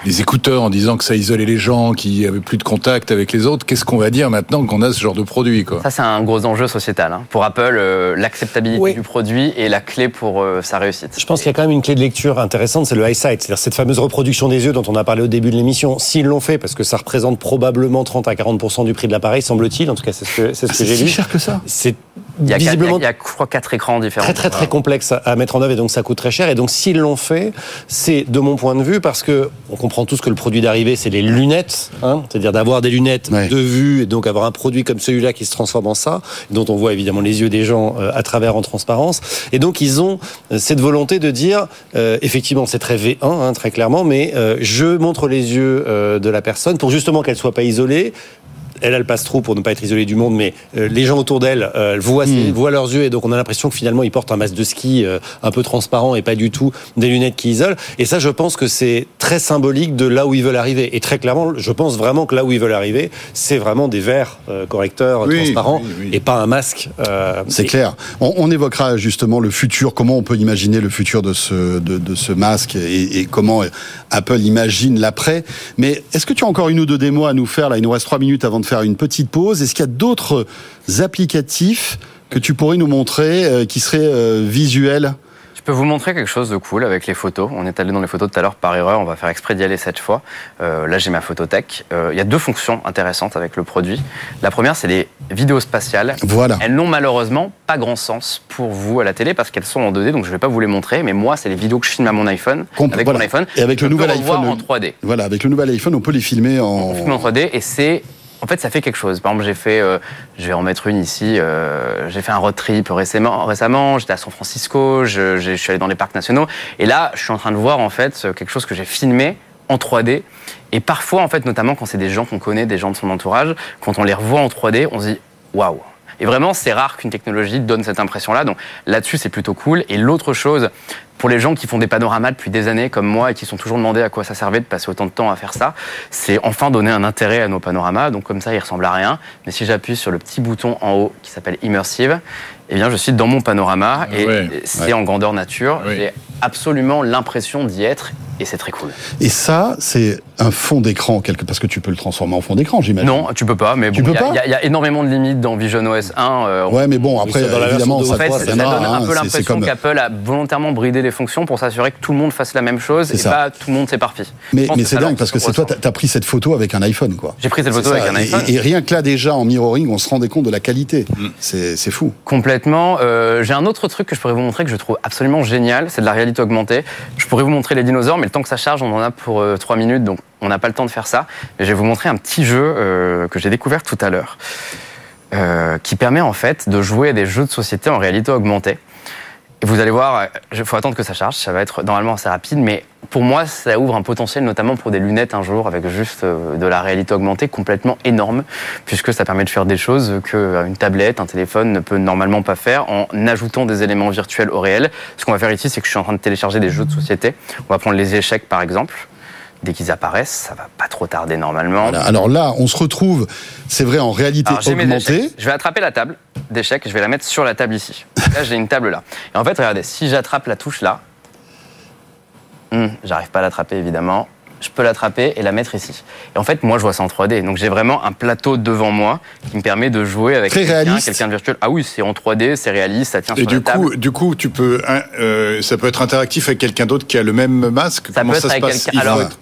D: les écouteurs en disant que ça isolait les gens, qui avaient plus de contact avec les autres. Qu'est-ce qu'on va dire maintenant qu'on a ce genre de produit quoi?
E: Ça, c'est un gros enjeu sociétal. hein. Pour Apple, euh, l'acceptabilité
C: Oui.
E: du produit est la clé pour euh, sa réussite.
C: Je pense qu'il y a quand même une clé de lecture intéressante, c'est le eyesight, c'est-à-dire cette fameuse reproduction des yeux dont on a parlé au début de l'émission. S'ils l'ont fait, parce que ça représente probablement 30 à 40% du prix de l'appareil, semble-t-il. En tout cas, c'est ce que, c'est ce
B: Ah,
C: que
B: C'est
C: j'ai
B: si
C: lu.
B: cher que ça?
C: C'est
E: Il y a, quatre,
C: visiblement
E: il y a, je crois, quatre écrans différents.
C: très très très complexe à- mettre en œuvre et donc ça coûte très cher. Et donc s'ils l'ont fait, c'est de mon point de vue parce que on comprend tous que le produit d'arrivée c'est les lunettes, hein, c'est-à-dire d'avoir des lunettes
B: Ouais.
C: de vue et donc avoir un produit comme celui-là qui se transforme en ça, dont on voit évidemment les yeux des gens euh, à travers en transparence. Et donc ils ont euh, cette volonté de dire, euh, effectivement c'est très V1 hein, très clairement, mais euh, je montre les yeux euh, de la personne pour justement qu'elle soit pas isolée. Elle, elle passe trop pour ne pas être isolée du monde, mais euh, les gens autour d'elle euh, elle voient, leurs yeux et donc on a l'impression que finalement ils portent un masque de ski euh, un peu transparent et pas du tout des lunettes qui isolent. Et ça, je pense que c'est très symbolique de là où ils veulent arriver. Et très clairement, je pense vraiment que là où ils veulent arriver, c'est vraiment des verres correcteurs
D: Oui,
C: transparents
D: oui, oui.
C: et pas un masque.
B: C'est
C: et-
B: clair. On, on évoquera justement le futur, comment on peut imaginer le futur de ce, de, de ce masque et, et comment Apple imagine l'après. Mais est-ce que tu as encore une ou deux démos à nous faire Là, il nous reste trois minutes avant de faire une petite pause. Est-ce qu'il y a d'autres applicatifs que tu pourrais nous montrer euh, qui seraient euh, visuels?
E: Je peux vous montrer quelque chose de cool avec les photos. On est allé dans les photos tout à l'heure par erreur. On va faire exprès d'y aller cette fois. Euh, là, j'ai ma photothèque. Euh, Il y a deux fonctions intéressantes avec le produit. La première, c'est les vidéos spatiales.
B: Voilà.
E: Elles n'ont malheureusement pas grand sens pour vous à la télé parce qu'elles sont en 2D, donc je ne vais pas vous les montrer. Mais moi, c'est les vidéos que je filme à mon iPhone.
B: Compl-
E: avec
B: voilà.
E: mon iPhone.
B: Et avec le
E: Je peux
B: nouvel iPhone,
E: en 3D.
B: Voilà, avec le nouvel iPhone, on peut les filmer en.
E: On filme en 3D et c'est en fait ça fait quelque chose. Par exemple, j'ai fait, euh, je vais en mettre une ici. euh, j'ai fait un road trip récemment. Récemment, j'étais à San Francisco. Je, je suis allé dans les parcs nationaux et là, je suis en train de voir en fait quelque chose que j'ai filmé en 3D. Et parfois, en fait, notamment quand c'est des gens qu'on connaît, des gens de son entourage, quand on les revoit en 3D, on se dit waouh. Et vraiment, c'est rare qu'une technologie donne cette impression-là. Donc là-dessus, c'est plutôt cool. Et l'autre chose, pour les gens qui font des panoramas depuis des années comme moi et qui sont toujours demandés à quoi ça servait de passer autant de temps à faire ça, c'est enfin donner un intérêt à nos panoramas. Donc comme ça, ils ressemblent à rien. Mais si j'appuie sur le petit bouton en haut qui s'appelle Immersive, eh bien, je suis dans mon panorama et
D: Ouais,
E: c'est en grandeur nature. J'ai absolument l'impression d'y être et c'est très cool.
B: Et ça, c'est un fond d'écran, quelque... parce que tu peux le transformer en fond d'écran, j'imagine.
E: Non, tu peux pas, mais
B: Tu
E: bon,
B: peux
E: il y a-
B: pas
E: il y, a- il y a énormément de limites dans Vision OS 1. euh,
B: Ouais, mais bon, après,
C: dans la
B: évidemment, ça,
E: En fait, ça
B: ça
E: donne un
B: hein,
E: peu l'impression
B: comme-
E: qu'Apple a volontairement bridé les fonctions pour s'assurer que tout le monde fasse la même chose et
B: ça.
E: pas tout le monde s'éparpille.
B: Mais, mais c'est dingue parce que c'est toi, t'as as pris cette photo avec un iPhone, quoi.
E: J'ai pris cette photo avec un iPhone.
B: Et, et rien que là, déjà, en mirroring, on se rendait compte de la qualité.
E: Mm.
B: C'est c'est fou.
E: Complètement. Euh, J'ai un autre truc que je pourrais vous montrer que je trouve absolument génial, c'est de la réalité augmentée. Je pourrais vous montrer les dinosaures, le temps que ça charge, on en a pour euh, 3 minutes, donc on n'a pas le temps de faire ça. Mais je vais vous montrer un petit jeu euh, que j'ai découvert tout à l'heure, euh, qui permet en fait de jouer à des jeux de société en réalité augmentée. Et vous allez voir, il faut attendre que ça charge, ça va être normalement assez rapide, mais pour moi, ça ouvre un potentiel notamment pour des lunettes un jour avec juste euh, de la réalité augmentée complètement énorme, puisque ça permet de faire des choses qu'une tablette, un téléphone ne peut normalement pas faire en ajoutant des éléments virtuels au réel. Ce qu'on va faire ici, c'est que je suis en train de télécharger des jeux de société. On va prendre les échecs par exemple dès qu'ils apparaissent, ça va pas trop tarder normalement.
B: Alors là, on se retrouve, c'est vrai, en réalité augmentée.
E: Je vais attraper la table d'échecs, je vais la mettre sur la table ici. Là, j'ai une table là. Et en fait, regardez, si j'attrape la touche là, hmm, j'arrive pas à l'attraper évidemment. Je peux l'attraper et la mettre ici. Et en fait, moi, je vois ça en 3D. Donc, j'ai vraiment un plateau devant moi qui me permet de jouer avec quelqu'un, quelqu'un de virtuel. Ah oui, c'est en 3D, c'est réaliste, ça tient
D: et
E: sur
D: du
E: la
D: coup,
E: table.
D: Du coup, tu peux, euh, ça peut être interactif avec quelqu'un d'autre qui a le même masque?
E: Ça
D: Comment
E: peut
D: ça
E: être
D: se
E: avec
D: passe?
E: Alors,
D: être-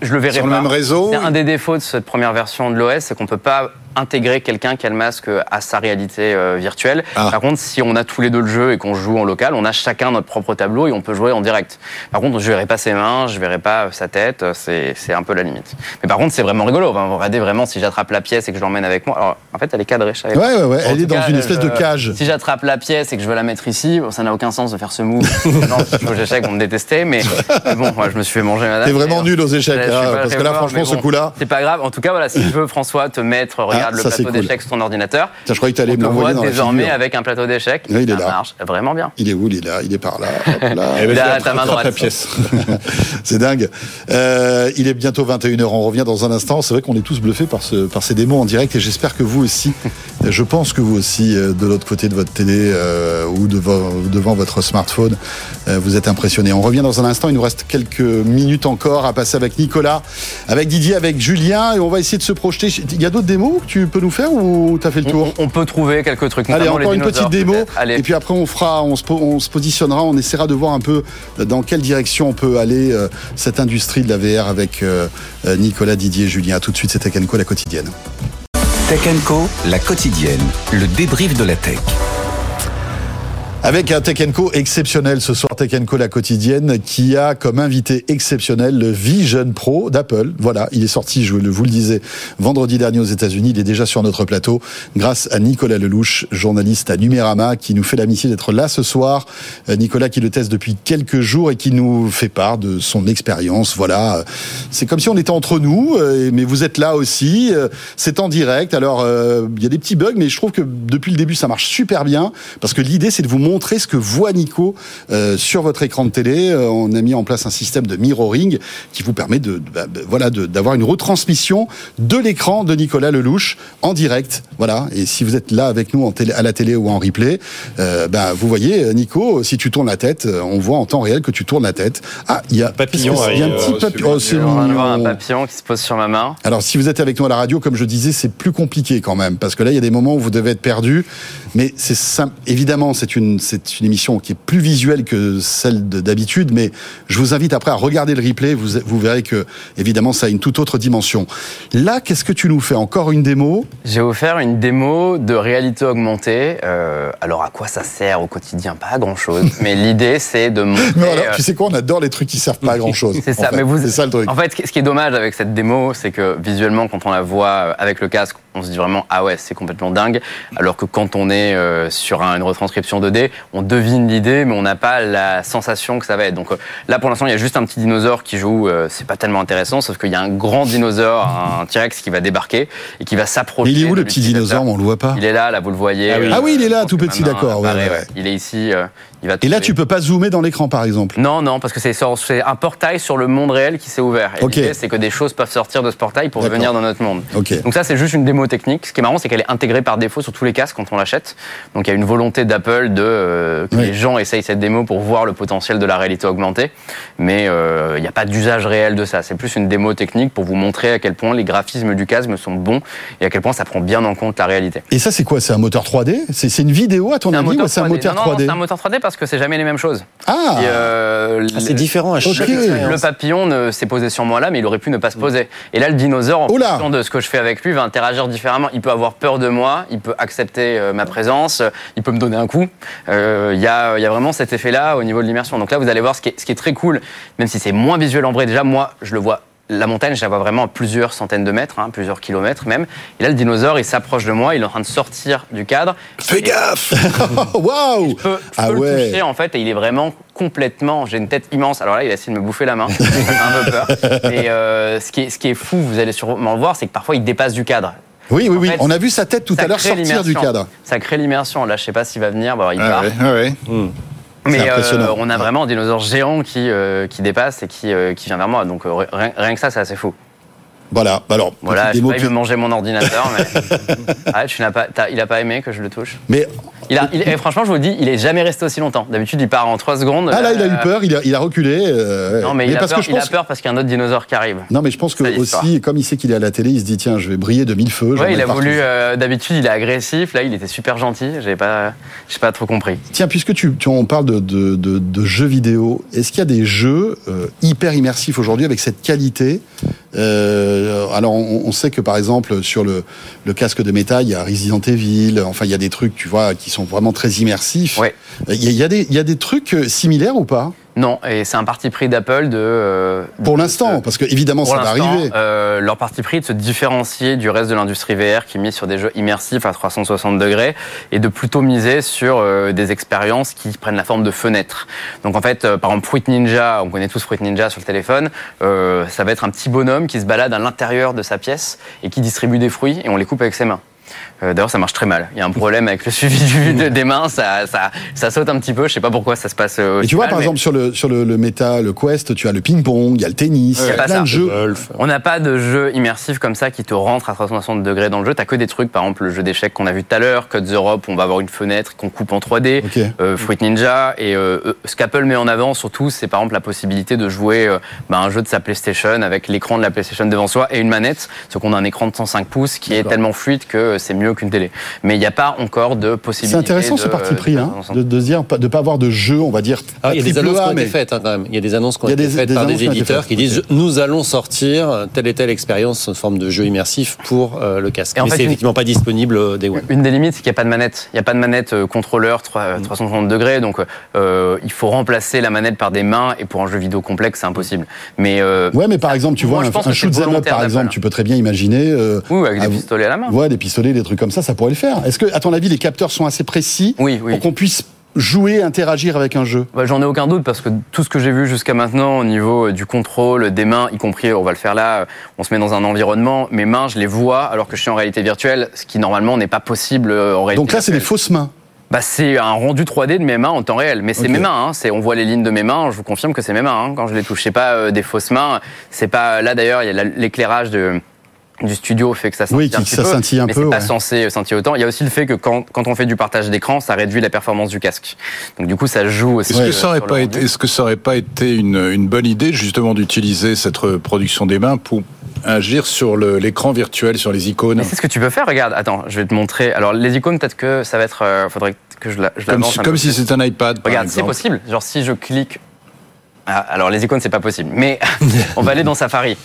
E: Je le verrai
D: Sur le
E: pas.
D: même réseau?
E: C'est un des défauts de cette première version de l'OS, c'est qu'on peut pas intégrer quelqu'un qui a le masque à sa réalité euh, virtuelle.
D: Ah.
E: Par contre, si on a tous les deux le jeu et qu'on joue en local, on a chacun notre propre tableau et on peut jouer en direct. Par contre, je verrai pas ses mains, je verrai pas euh, sa tête, euh, c'est un peu la limite. Mais par contre, c'est vraiment rigolo. Enfin, regardez vraiment si j'attrape la pièce et que je l'emmène avec moi. Alors, en fait, elle est cadrée. je.
B: Ouais, ouais, ouais. Elle est dans
E: cas,
B: une espèce de
E: je-
B: cage.
E: Si j'attrape la pièce et que je veux la mettre ici, bon, ça n'a aucun sens de faire ce move. (laughs) non, je aux échecs, on me détestait, mais, bon, moi, je me suis fait manger, madame.
B: T'es vraiment nul aux échecs,
E: je suis
B: hein, parce que là, franchement, ce coup-là-
E: C'est pas grave. En tout cas, voilà, si tu veux, François, te mettre, regarde le
B: ça,
E: plateau
B: cool.
E: d'échecs sur ton ordinateur.
B: Tiens, je croyais que t'allais
E: on
B: me l'envoyer dans la
E: désormais
B: figure.
E: avec un plateau d'échecs.
B: Oui, il est
E: ça
B: là.
E: marche vraiment bien.
B: Il est où Il est là, il est par là. hop là. (laughs)
D: Eh ben,
E: Là,
D: je vais
E: ta main droite.
D: la pièce. (laughs)
B: C'est dingue. Euh, il est bientôt 21h, on revient dans un instant. C'est vrai qu'on est tous bluffés par, ce, par ces démos en direct et j'espère que vous aussi, (laughs) je pense que vous aussi, euh, de l'autre côté de votre télé euh, ou devant, devant votre smartphone, euh, vous êtes impressionnés. On revient dans un instant, il nous reste quelques minutes encore à passer avec Nicolas, avec Didier, avec Julien et on va essayer de se projeter. Il y a d'autres démos que tu peux nous faire ou t'as fait le tour
E: On, on peut trouver quelques trucs.
B: Allez, encore
E: les
B: une petite démo.
E: Allez.
B: Et puis après, on fera, on se, po- on se positionnera, on essaiera de voir un peu dans quelle direction on peut aller euh, cette industrie de la VR avec euh, euh, Nicolas, Didier et Julien. À tout de suite, c'était Kenko la quotidienne.
A: Tech Co, la quotidienne, le débrief de la tech.
B: Avec un Tech Co exceptionnel ce soir, Tech Co la quotidienne, qui a comme invité exceptionnel le Vision Pro d'Apple. Voilà, il est sorti, je vous le disais, vendredi dernier aux États-Unis. Il est déjà sur notre plateau, grâce à Nicolas Lelouch, journaliste à Numérama, qui nous fait l'amitié d'être là ce soir. Euh, Nicolas qui le teste depuis quelques jours et qui nous fait part de son expérience. Voilà, c'est comme si on était entre nous, euh, mais vous êtes là aussi. Euh, C'est en direct. Alors, il y a des petits bugs, mais je trouve que depuis le début, ça marche super bien, parce que l'idée, c'est de vous montrer ce que voit Nico euh, sur votre écran de télé. Euh, on a mis en place un système de mirroring qui vous permet de, de- bah, voilà, de- d'avoir une retransmission de l'écran de Nicolas Lelouch en direct. Voilà. Et si vous êtes là avec nous en télé, à la télé ou en replay, euh, bah, vous voyez, Nico, si tu tournes la tête, on voit en temps réel que tu tournes la tête. Ah, il y a
C: Papillon
B: que c'est Il y a un petit
C: euh,
B: papillon. Oh, c'est
E: un papillon qui se pose sur ma main.
B: Alors, si vous êtes avec nous à la radio, comme je disais, c'est plus compliqué quand même, parce que là, il y a des moments où vous devez être perdu. Mais c'est simple. Évidemment, c'est une, c'est une émission qui est plus visuelle que celle de- d'habitude, mais je vous invite après à regarder le replay. Vous, vous verrez que, évidemment, ça a une toute autre dimension. Là, qu'est-ce que tu nous fais? Encore une démo?
E: J'ai offert une démo de réalité augmentée. Euh, alors à quoi ça sert au quotidien? Pas à grand chose. mais (laughs) l'idée c'est de montrer.
B: Non, alors,
E: euh,
B: tu sais quoi? On adore les trucs qui servent pas à grand chose. (laughs)
E: C'est ça, mais vous.
B: C'est ça le truc.
E: En fait, ce qui est dommage avec cette démo, c'est que visuellement, quand on la voit avec le casque, on se dit vraiment ah ouais, c'est complètement dingue. Alors que quand on est euh, sur un- une retranscription 2D, on devine l'idée, mais on n'a pas la sensation que ça va être. Donc euh, là, pour l'instant, il y a juste un petit dinosaure qui joue. euh, c'est pas tellement intéressant, sauf qu'il y a un grand dinosaure, un T-Rex qui va débarquer et qui va s'approcher.
B: Il est où le petit dinosaure? On le voit pas.
E: Il est là, là, vous le voyez.
C: Ah oui.
E: Euh,
B: Ah oui, il est là, tout petit, d'accord, ouais,
E: apparaît,
B: ouais, ouais.
E: Il est ici. Euh, il va
B: Et là, tu peux pas zoomer dans l'écran, par exemple.
E: Non, non, parce que c'est un portail sur le monde réel qui s'est ouvert. Et l'idée, c'est que des choses peuvent sortir de ce portail pour venir dans notre monde.
B: Ok.
E: Donc ça, c'est juste une démo technique. Ce qui est marrant, c'est qu'elle est intégrée par défaut sur tous les casques quand on l'achète. Donc il y a une volonté d'Apple de euh, que
B: Oui.
E: les gens essayent cette démo pour voir le potentiel de la réalité augmentée. Mais euh, il n'y a pas d'usage réel de ça. C'est plus une démo technique pour vous montrer à quel point les graphismes du casque sont bons et à quel point ça prend bien en compte la réalité.
B: Et ça, c'est quoi? C'est un moteur 3D C'est une vidéo, à ton avis, ou c'est un moteur
E: Non, non,
B: 3D
E: c'est un moteur 3D parce que c'est jamais les mêmes choses.
B: Ah
E: euh,
C: Ah, c'est différent à chaque expérience.
E: Le papillon ne s'est posé sur moi là, mais il aurait pu ne pas se poser. Et là, le dinosaure, en fonction de ce que je fais avec lui, va interagir différemment. Il peut avoir peur de moi, il peut accepter euh, ma présence, euh, il peut me donner un coup. Euh, Il y, a, il y a vraiment cet effet-là au niveau de l'immersion. Donc là, vous allez voir ce qui est, ce qui est très cool, même si c'est moins visuel en vrai. Déjà, moi, je le vois la montagne, je la vois vraiment à plusieurs centaines de mètres, hein, plusieurs kilomètres même. Et là, le dinosaure, il s'approche de moi, il est en train de sortir du cadre.
D: Fais gaffe (laughs) (laughs)
B: Waouh
E: Je peux, je
B: Ah
E: peux
B: ouais.
E: le toucher en fait et il est vraiment complètement. J'ai une tête immense. Alors là, il a essayé de me bouffer la main. (laughs) Ça fait un peu peur. Et euh, ce, qui est, ce qui est fou, vous allez sûrement le voir, c'est que parfois il dépasse du cadre.
B: Oui, oui, oui.
E: Fait,
B: On a vu sa tête tout à l'heure sortir du cadre.
E: Ça crée l'immersion. Là, je sais pas s'il va venir. Bon, il
D: Ah
E: part.
D: ouais, ah ouais.
E: Mais euh, on a vraiment un dinosaure géant qui, euh, qui dépasse et qui, euh, qui vient vers moi. Donc rien, rien que ça, c'est assez fou.
B: Voilà. Bah Alors,
E: Voilà, je sais pas, il veut
B: plus-
E: manger mon ordinateur, mais. (laughs) Ah, tu n'as pas, t'as- il a pas aimé que je le touche.
B: Mais
E: Il a, il- et franchement, je vous le dis, il est jamais resté aussi longtemps. D'habitude, il part en 3 secondes.
B: ah là, il a eu
E: Euh,
B: peur. Il a, il a reculé. euh,
E: Non, mais, il, a
B: parce
E: peur,
B: que je
E: il a
B: pense.
E: peur parce qu'il y a un autre dinosaure qui arrive.
B: Non, mais je pense que aussi, comme il sait qu'il est à la télé, il se dit tiens, je vais briller de mille feux.
E: Ouais, il a
B: partout.
E: voulu. euh, D'habitude, il est agressif. Là, il était super gentil. J'ai pas, j'ai pas trop compris.
B: Tiens, puisque tu, tu on parle de, de, de- de jeux vidéo, est-ce qu'il y a des jeux hyper immersifs aujourd'hui avec cette qualité Euh, Alors, on, on sait que par exemple sur le, le casque de métal, il y a Resident Evil. Enfin, il y a des trucs, tu vois, qui sont vraiment très immersifs.
E: Ouais.
B: Il y a, il y a des, il y a des trucs euh, similaires ou pas?
E: Non, et c'est un parti pris d'Apple de. euh,
B: Pour l'instant, parce que évidemment, ça va arriver.
E: euh, leur parti pris de se différencier du reste de l'industrie VR qui mise sur des jeux immersifs à 360 degrés et de plutôt miser sur euh, des expériences qui prennent la forme de fenêtres. Donc en fait, par exemple, Fruit Ninja, on connaît tous Fruit Ninja sur le téléphone, ça va être un petit bonhomme qui se balade à l'intérieur de sa pièce et qui distribue des fruits et on les coupe avec ses mains. Euh, D'ailleurs, ça marche très mal. Il y a un problème avec le suivi du- de- des mains, ça, ça, ça saute un petit peu. Je sais pas pourquoi ça se passe. euh,
B: Et
E: aussi
B: tu vois, par
E: mais-
B: exemple, sur le, sur le, le Meta, le Quest, tu as le ping-pong, il y a le tennis, il y a
E: pas
B: plein
E: ça.
B: de jeux.
C: Golf.
E: On n'a pas de jeu immersif comme ça qui te rentre à 360 degrés dans le jeu. T'as que des trucs, par exemple le jeu d'échecs qu'on a vu tout à l'heure, Cut the Rope, on va avoir une fenêtre qu'on coupe en 3D,
B: Ok.
E: euh, Fruit Ninja. Et euh, ce qu'Apple met en avant surtout, c'est par exemple la possibilité de jouer euh, bah, un jeu de sa PlayStation avec l'écran de la PlayStation devant soi et une manette. Ce qu'on a un écran de 105 pouces qui est tellement fluide que c'est mieux qu'une télé. Mais il n'y a pas encore de possibilité.
B: C'est intéressant ce parti pris,
E: de-
B: hein, de, dire pas- de pas avoir de jeu, on va dire.
C: Ah, il y a des annonces qui
B: A,
C: ont été faites hein, quand même. Il y a des annonces qui ont été faites
B: des
C: par des éditeurs qui disent nous allons sortir telle et telle expérience en forme de jeu immersif pour euh, le casque.
E: Et en
C: Mais c'est effectivement pas disponible euh, des One.
E: Une des limites, c'est qu'il n'y a pas de manette. Il n'y a pas de manette euh, contrôleur 3, 360 degrés, donc euh, il faut remplacer la manette par des mains, et pour un jeu vidéo complexe, c'est impossible. Mais euh,
B: Ouais, mais par exemple, tu
E: Moi,
B: vois, un, un shoot par exemple, tu peux très bien imaginer. euh,
E: oui, avec des pistolets à la main.
B: Ouais, des pistolets, des trucs comme ça, ça pourrait le faire. Est-ce que, à ton avis, les capteurs sont assez précis
E: Oui, oui.
B: pour qu'on puisse jouer, interagir avec un jeu?
E: Bah, J'en ai aucun doute parce que tout ce que j'ai vu jusqu'à maintenant au niveau euh, du contrôle des mains, y compris, on va le faire là, euh, on se met dans un environnement, mes mains, je les vois alors que je suis en réalité virtuelle, ce qui normalement n'est pas possible euh, en réalité.
B: Donc là, c'est des fausses mains.
E: Bah, c'est un rendu 3D de mes mains en temps réel, mais c'est mes mains. Hein. C'est, on voit les lignes de mes mains. Je vous confirme que c'est mes mains. Hein. Quand je les touche, c'est pas euh, des fausses mains. C'est pas là d'ailleurs. Il y a la- l'éclairage de du studio fait que ça scintille
B: Oui,
E: un petit
B: ça
E: peu,
B: scintille un
E: mais
B: peu,
E: c'est pas
B: ouais.
E: censé scintiller autant. Il y a aussi le fait que quand, quand on fait du partage d'écran, ça réduit la performance du casque. Donc du coup, ça joue aussi.
D: Est-ce
E: euh,
D: que ça aurait pas été, est-ce que ça aurait pas été une, une bonne idée justement d'utiliser cette reproduction des mains pour agir sur le- l'écran virtuel, sur les icônes
E: Mais c'est ce que tu peux faire. Regarde, attends, je vais te montrer. Alors les icônes, peut-être que ça va être. euh, faudrait que je la. Je
D: Comme,
E: l'avance
D: si, comme si c'était un iPad. par
E: Regarde, c'est possible. Genre si je clique. Ah, alors les icônes, c'est pas possible. Mais (laughs) on va aller dans Safari.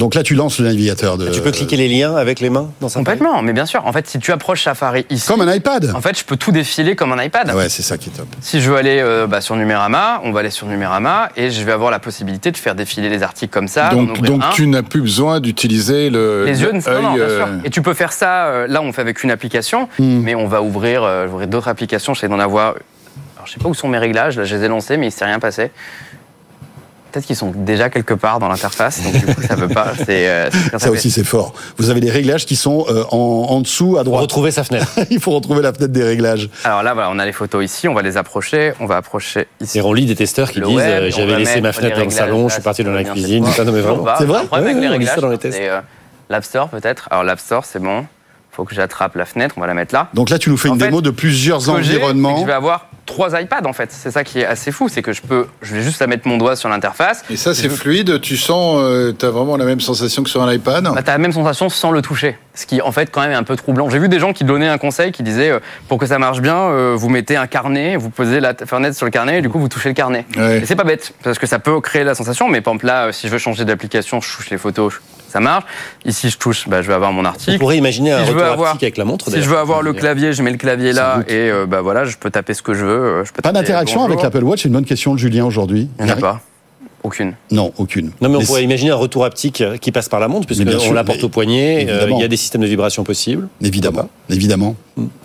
B: Donc là, tu lances le navigateur de.
C: Tu peux cliquer les liens avec les mains dans sa
E: Complètement, mais bien sûr. En fait, si tu approches Safari ici,
B: Comme un iPad.
E: en fait, je peux tout défiler comme un iPad.
B: Ah ouais, c'est ça qui est top.
E: Si je veux aller euh, bah, sur Numérama, on va aller sur Numérama et je vais avoir la possibilité de faire défiler les articles comme ça.
D: Donc,
E: ouvrir
D: donc
E: un.
D: tu n'as plus besoin d'utiliser le
E: les yeux,
D: le
E: non, non, bien
D: œil,
E: sûr.
D: euh,
E: Et tu peux faire ça. euh, là, on fait avec une application,
B: Hmm.
E: mais on va ouvrir, euh, ouvrir d'autres applications. J'essaie d'en avoir. Alors, je sais pas où sont mes réglages. Là, je les ai lancés, mais il s'est rien passé. Peut-être qu'ils sont déjà quelque part dans l'interface, donc du coup, ça veut pas. C'est euh, c'est-
B: Ça aussi, c'est fort. Vous avez des réglages qui sont euh, en, en dessous à droite.
C: retrouver sa fenêtre. (laughs)
B: Il faut retrouver la fenêtre des réglages.
E: Alors là, voilà, on a les photos ici. On va les approcher. On va approcher ici.
C: Et on lit des testeurs qui
E: Le
C: disent
E: web,
C: euh, j'avais
E: va
C: laissé ma fenêtre dans le salon, je suis parti dans la cuisine.
E: c'est
C: Ça, non, mais vraiment.
B: C'est vrai
E: un problème avec
C: Ouais,
E: les
C: on lit
E: réglages.
C: ça dans les tests.
E: c'est, euh, L'App Store peut-être. Alors l'App Store, c'est bon. Faut que j'attrape la fenêtre. On va la mettre là.
B: Donc là, tu nous fais
E: En
B: une
E: fait,
B: démo de plusieurs
E: Ce que j'ai, c'est que
B: environnements.
E: Je vais avoir trois iPads en fait. C'est ça qui est assez fou, c'est que je peux, je vais juste à mettre mon doigt sur l'interface.
D: Et ça, c'est
E: Je-
D: fluide. Tu sens, tu as vraiment la même sensation que sur un iPad.
E: Bah, t'as la même sensation sans le toucher, ce qui en fait quand même est un peu troublant. J'ai vu des gens qui donnaient un conseil qui disaient euh, pour que ça marche bien, euh, vous mettez un carnet, vous posez la fenêtre sur le carnet et du coup vous touchez le carnet.
D: Ouais.
E: Et c'est pas bête parce que ça peut créer la sensation, mais par exemple là, euh, si je veux changer d'application, je touche les photos, ça marche. Ici je touche, bah, je vais avoir mon
C: On
E: article.
C: pourrait imaginer un
E: Si je veux
C: retour
E: avoir-
C: avec la montre.
E: Si je veux avoir le clavier, je mets le clavier là et euh, bah voilà, je peux taper ce que je veux. euh, Je peux
B: Pas
E: taper
B: d'interaction avec l'Apple Watch, c'est une bonne question de Julien aujourd'hui.
E: Il n'y en a pas. Aucune.
B: Non, aucune.
C: Non, mais on pourrait imaginer un retour haptique qui passe par la montre, puisqu'on la porte au poignet. euh. Il y a des systèmes de vibration possibles.
B: Évidemment, évidemment.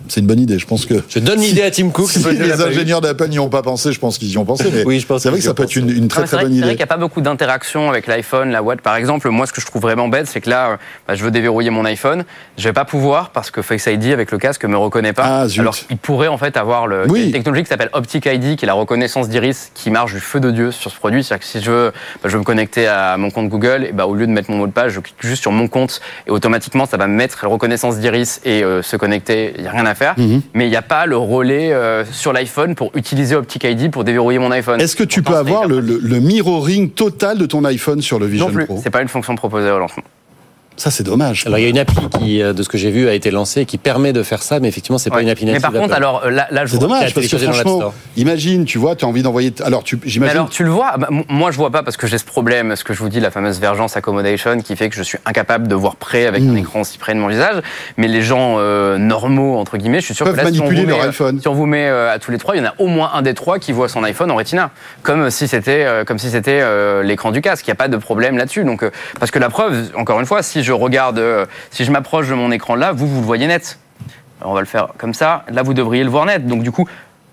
B: C'est une bonne idée. Je pense que
C: Je donne l'idée à Tim Cook. (laughs)
B: si les ingénieurs d'Apple n'y ont pas pensé, je pense qu'ils y ont pensé. Mais (laughs)
C: Oui, je pense
B: c'est vrai que ça peut être une, une très
E: Non,
B: très
E: c'est vrai,
B: bonne
E: c'est vrai
B: idée.
E: qu'il n'y a pas beaucoup d'interaction avec l'iPhone, la Watch. Par exemple, moi, ce que je trouve vraiment bête, c'est que là, euh, bah, je veux déverrouiller mon iPhone. Je vais pas pouvoir parce que Face ID avec le casque me reconnaît pas.
B: Ah, zut.
E: Alors, il pourrait en fait avoir le,
B: Oui.
E: une technologie qui s'appelle Optic ID, qui est la reconnaissance d'iris, qui marche du feu de Dieu sur ce produit. C'est-à-dire que si je veux, bah, je veux me connecter à mon compte Google, et bah, au lieu de mettre mon mot de passe, je clique juste sur mon compte et automatiquement, ça va me mettre la reconnaissance d'iris et euh, se connecter. Il n'y a rien à faire.
B: Mhm.
E: Mais il n'y a pas le relais euh, sur l'iPhone pour utiliser Optic ID pour déverrouiller mon iPhone.
B: Est-ce que tu peux
E: Pourtant,
B: avoir
E: hyper
B: le, le, le mirroring total de ton iPhone sur le Vision
E: non plus,
B: Pro?
E: C'est pas une fonction proposée au lancement.
B: Ça, c'est dommage.
C: Alors il y a une appli qui, euh, de ce que j'ai vu, a été lancée qui permet de faire ça, mais effectivement c'est pas
E: Ouais.
C: une appli
E: Mais
C: native.
E: par contre, alors euh, là, là je
B: C'est dommage parce que franchement,
C: Store.
B: imagine, tu vois, tu as envie d'envoyer. Alors, tu,
E: Mais
B: j'imagine.
E: alors, tu le vois Bah, Moi, je vois pas parce que j'ai ce problème, ce que je vous dis, la fameuse vergence accommodation, qui fait que je suis incapable de voir près avec
B: Mm.
E: un écran si près de mon visage. Mais les gens euh, normaux, entre guillemets, je suis sûr
B: Peuvent
E: que là, si on,
B: manipuler
E: vous met,
B: leur iPhone.
E: si on vous met euh, à tous les trois, il y en a au moins un des trois qui voit son iPhone en Retina, comme si c'était euh, comme si c'était euh, l'écran du casque. Il n'y a pas de problème là-dessus. Donc, euh, parce que la preuve, encore une fois, si je regarde, euh, si je m'approche de mon écran là, vous vous le voyez net. On va le faire comme ça. Là, vous devriez le voir net. Donc, du coup,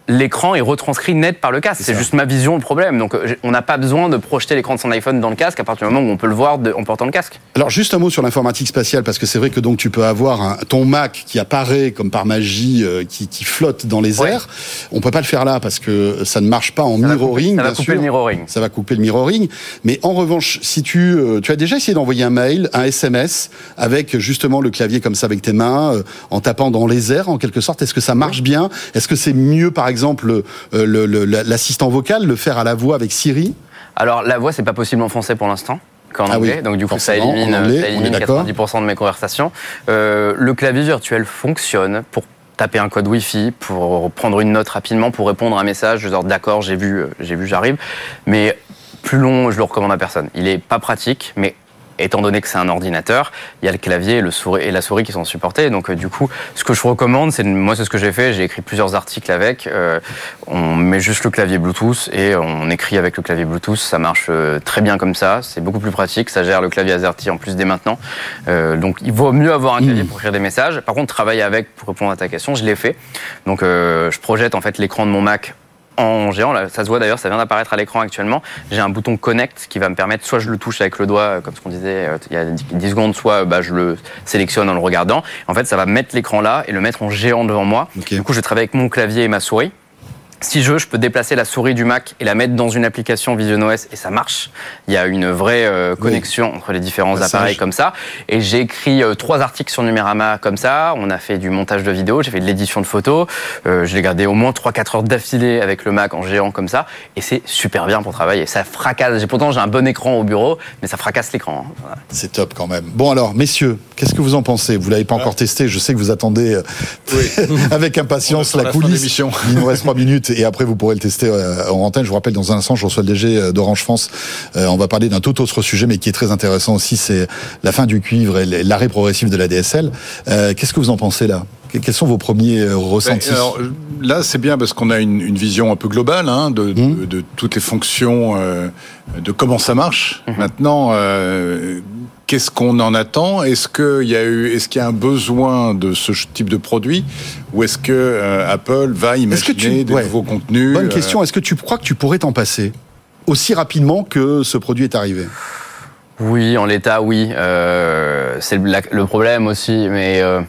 E: l'écran est retranscrit net par le casque. C'est juste ma vision le problème. Donc, euh, on n'a pas besoin de projeter l'écran de son iPhone dans le casque à partir du moment où on peut le voir de- en portant le casque.
B: Alors juste un mot sur l'informatique spatiale parce que c'est vrai que donc tu peux avoir un, ton Mac qui apparaît comme par magie, euh, qui, qui flotte dans les
E: Ouais.
B: airs. On peut pas le faire là parce que ça ne marche pas en
E: Ça va
B: mirroring.
E: couper- ça va couper
B: sûr.
E: le mirroring.
B: Ça va couper le mirroring. Mais en revanche, si tu euh, tu as déjà essayé d'envoyer un mail, un SMS avec justement le clavier comme ça avec tes mains, euh, en tapant dans les airs en quelque sorte, est-ce que ça marche bien? Est-ce que c'est mieux par exemple euh, l'assistant vocal, le faire à la voix avec Siri
E: Alors, la voix, c'est pas possible en français pour l'instant. Qu'en
B: Ah oui,
E: anglais, donc du coup ça élimine,
B: en anglais,
E: ça
B: on est
E: élimine
B: d'accord.
E: 90% de mes conversations. Euh, le clavier virtuel fonctionne pour taper un code Wi-Fi, pour prendre une note rapidement, pour répondre à un message, genre d'accord, j'ai vu, euh, j'ai vu, j'arrive. Mais plus long, je le recommande à personne. Il est pas pratique, mais étant donné que c'est un ordinateur, il y a le clavier et, le souris, et la souris qui sont supportés. Donc euh, du coup, ce que je recommande, c'est moi c'est ce que j'ai fait. J'ai écrit plusieurs articles avec. Euh, on met juste le clavier Bluetooth et on écrit avec le clavier Bluetooth. Ça marche euh, très bien comme ça. C'est beaucoup plus pratique. Ça gère le clavier AZERTY en plus dès maintenant. Donc il vaut mieux avoir un clavier pour écrire des messages. Par contre, travailler avec pour répondre à ta question, je l'ai fait. Donc je projette en fait l'écran de mon Mac en géant. Là, ça se voit d'ailleurs, ça vient d'apparaître à l'écran actuellement. J'ai un bouton Connect qui va me permettre, soit je le touche avec le doigt, euh, comme ce qu'on disait euh, il y a 10 secondes, soit euh, bah, je le sélectionne en le regardant. En fait, ça va mettre l'écran là et le mettre en géant devant moi. Du coup, je travaille avec mon clavier et ma souris. Si je veux, je peux déplacer la souris du Mac et la mettre dans une application Vision OS et ça marche. Il y a une vraie euh, connexion entre les différents
B: Passage.
E: appareils comme ça. Et j'ai écrit euh, trois articles sur Numérama comme ça. On a fait du montage de vidéos, j'ai fait de l'édition de photos. Euh, je l'ai gardé au moins 3-4 heures d'affilée avec le Mac en géant comme ça. Et c'est super bien pour travailler. Ça fracasse. J'ai- Pourtant, j'ai un bon écran au bureau, mais ça fracasse l'écran. hein. Voilà.
B: C'est top quand même. Bon alors, messieurs, qu'est-ce que vous en pensez? Vous l'avez pas encore testé. Je sais que vous attendez (laughs) avec impatience la
D: la
B: coulisse. Il nous reste trois minutes et après vous pourrez le tester euh, en antenne. Je vous rappelle, dans un instant, je reçois le DG euh, d'Orange France. Euh, on va parler d'un tout autre sujet, mais qui est très intéressant aussi. C'est la fin du cuivre et l'arrêt progressif de la DSL. Qu'est-ce que vous en pensez là? Que- Quels sont vos premiers euh, ressentis?
D: Ben, alors, là, c'est bien parce qu'on a une, une vision un peu globale hein, de,
B: Mmh.
D: de, de toutes les fonctions, euh, de comment ça marche. Maintenant, euh, qu'est-ce qu'on en attend? Est-ce qu'il y a eu, est-ce qu'il y a un besoin de ce type de produit, ou est-ce que euh, Apple va imaginer
B: tu-
D: des
B: ouais.
D: nouveaux contenus
B: Bonne
D: euh,
B: question. Est-ce que tu crois que tu pourrais t'en passer aussi rapidement que ce produit est arrivé?
E: Oui, en l'état, oui. Euh, c'est le, problème aussi, mais euh,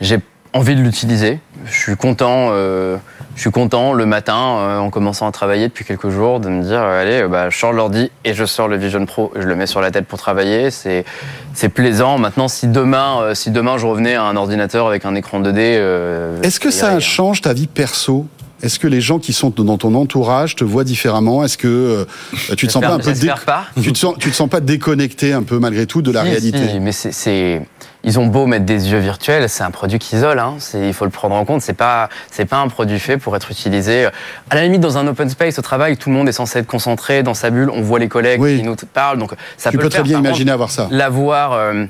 E: j'ai envie de l'utiliser. Je suis content. euh, je suis content le matin, euh, en commençant à travailler depuis quelques jours, de me dire euh, allez, bah, je sors l'ordi et je sors le Vision Pro, je le mets sur la tête pour travailler. C'est c'est plaisant. Maintenant, si demain, si demain je revenais à un ordinateur avec un écran 2D, euh,
B: Est-ce que ça change ta vie perso? Est-ce que les gens qui sont dans ton entourage te voient différemment? Est-ce que euh, tu te sens pas un peu dé-
E: J'espère pas.
B: tu te sens tu te sens pas déconnecté un peu malgré tout de la
E: Si,
B: réalité?
E: si, mais c'est, ils ont beau mettre des yeux virtuels, c'est un produit qui isole. Hein. Il faut le prendre en compte. C'est pas, c'est pas un produit fait pour être utilisé. À la limite, dans un open space au travail, tout le monde est censé être concentré dans sa bulle. On voit les collègues
B: Oui.
E: qui nous parlent, donc ça
B: Tu
E: peut,
B: peux
E: le
B: très
E: faire.
B: bien
E: Par contre,
B: imaginer avoir ça.
E: L'avoir, euh,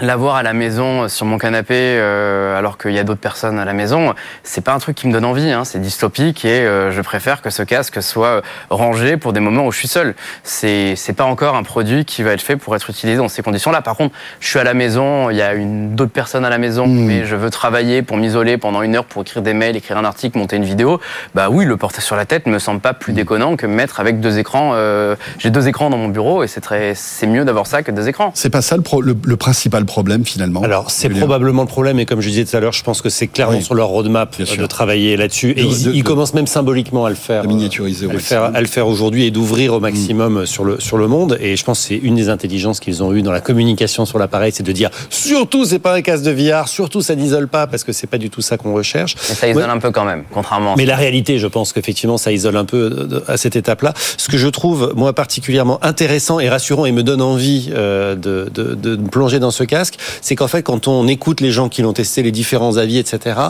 E: l'avoir à la maison sur mon canapé euh, alors qu'il y a d'autres personnes à la maison, c'est pas un truc qui me donne envie. Hein, c'est dystopique et euh, je préfère que ce casque soit rangé pour des moments où je suis seul. C'est c'est pas encore un produit qui va être fait pour être utilisé dans ces conditions-là. Par contre, je suis à la maison, il y a une d'autres personnes à la maison,
B: Mmh.
E: mais je veux travailler pour m'isoler pendant une heure pour écrire des mails, écrire un article, monter une vidéo. Bah oui, le porter sur la tête me semble pas
B: Mmh.
E: plus déconnant que mettre avec deux écrans. euh, J'ai deux écrans dans mon bureau et c'est très c'est mieux d'avoir ça que deux écrans.
B: C'est pas ça le, pro- le, le principal problème finalement.
C: Alors c'est probablement le problème et comme je disais tout à l'heure, je pense que c'est clairement
B: Oui.
C: sur leur roadmap euh, de travailler là-dessus et
B: De-
C: ils,
B: de-
C: ils
B: de-
C: commencent même symboliquement à le faire,
B: miniaturiser au
C: à le
B: maximum.
C: faire, à le faire aujourd'hui et d'ouvrir au maximum sur le sur le monde. Et je pense que c'est une des intelligences qu'ils ont eues dans la communication sur l'appareil, c'est de dire surtout c'est pas un casque de VR, surtout ça n'isole pas parce que c'est pas du tout ça qu'on recherche.
E: Mais ça isole
C: Ouais.
E: un peu quand même, contrairement. à
C: Mais la réalité, je pense qu'effectivement, ça isole un peu de- à cette étape-là. Ce que je trouve, moi, particulièrement intéressant et rassurant et me donne envie euh, de, de, de me plonger dans ce casque, c'est qu'en fait, quand on écoute les gens qui l'ont testé, les différents avis, etc.,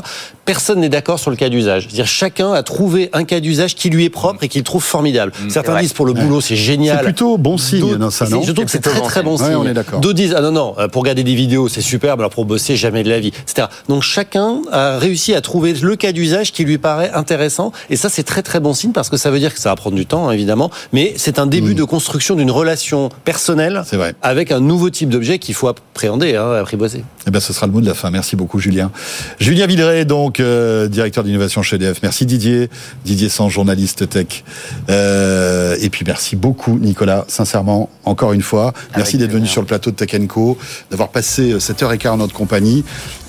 C: personne n'est d'accord sur le cas d'usage. C'est-à-dire, chacun a trouvé un cas d'usage qui lui est propre et qu'il trouve formidable. Certains
E: vrai.
C: disent pour le boulot, c'est génial.
B: C'est plutôt bon signe, non, ça,
C: c'est-
B: non
C: Je trouve que c'est très très bon signe.
B: Ouais, on est d'accord.
C: D'autres disent ah non non euh, pour regarder des vidéos c'est superbe alors pour bosser jamais de la vie etc. Donc chacun a réussi à trouver le cas d'usage qui lui paraît intéressant et ça c'est très très bon signe parce que ça veut dire que ça va prendre du temps hein, évidemment mais c'est un début de construction d'une relation personnelle avec un nouveau type d'objet qu'il faut appréhender hein, apprivoiser.
B: Eh ben, ce sera le mot de la fin. Merci beaucoup, Julien. Julien Villeray, donc, euh, directeur d'innovation chez EDF. Merci Didier. Didier Sans, journaliste tech. Euh, et puis, merci beaucoup, Nicolas. Sincèrement, encore une fois. Merci d'être venu sur le plateau de Tech Co, d'avoir passé euh, cette heure et quart en notre compagnie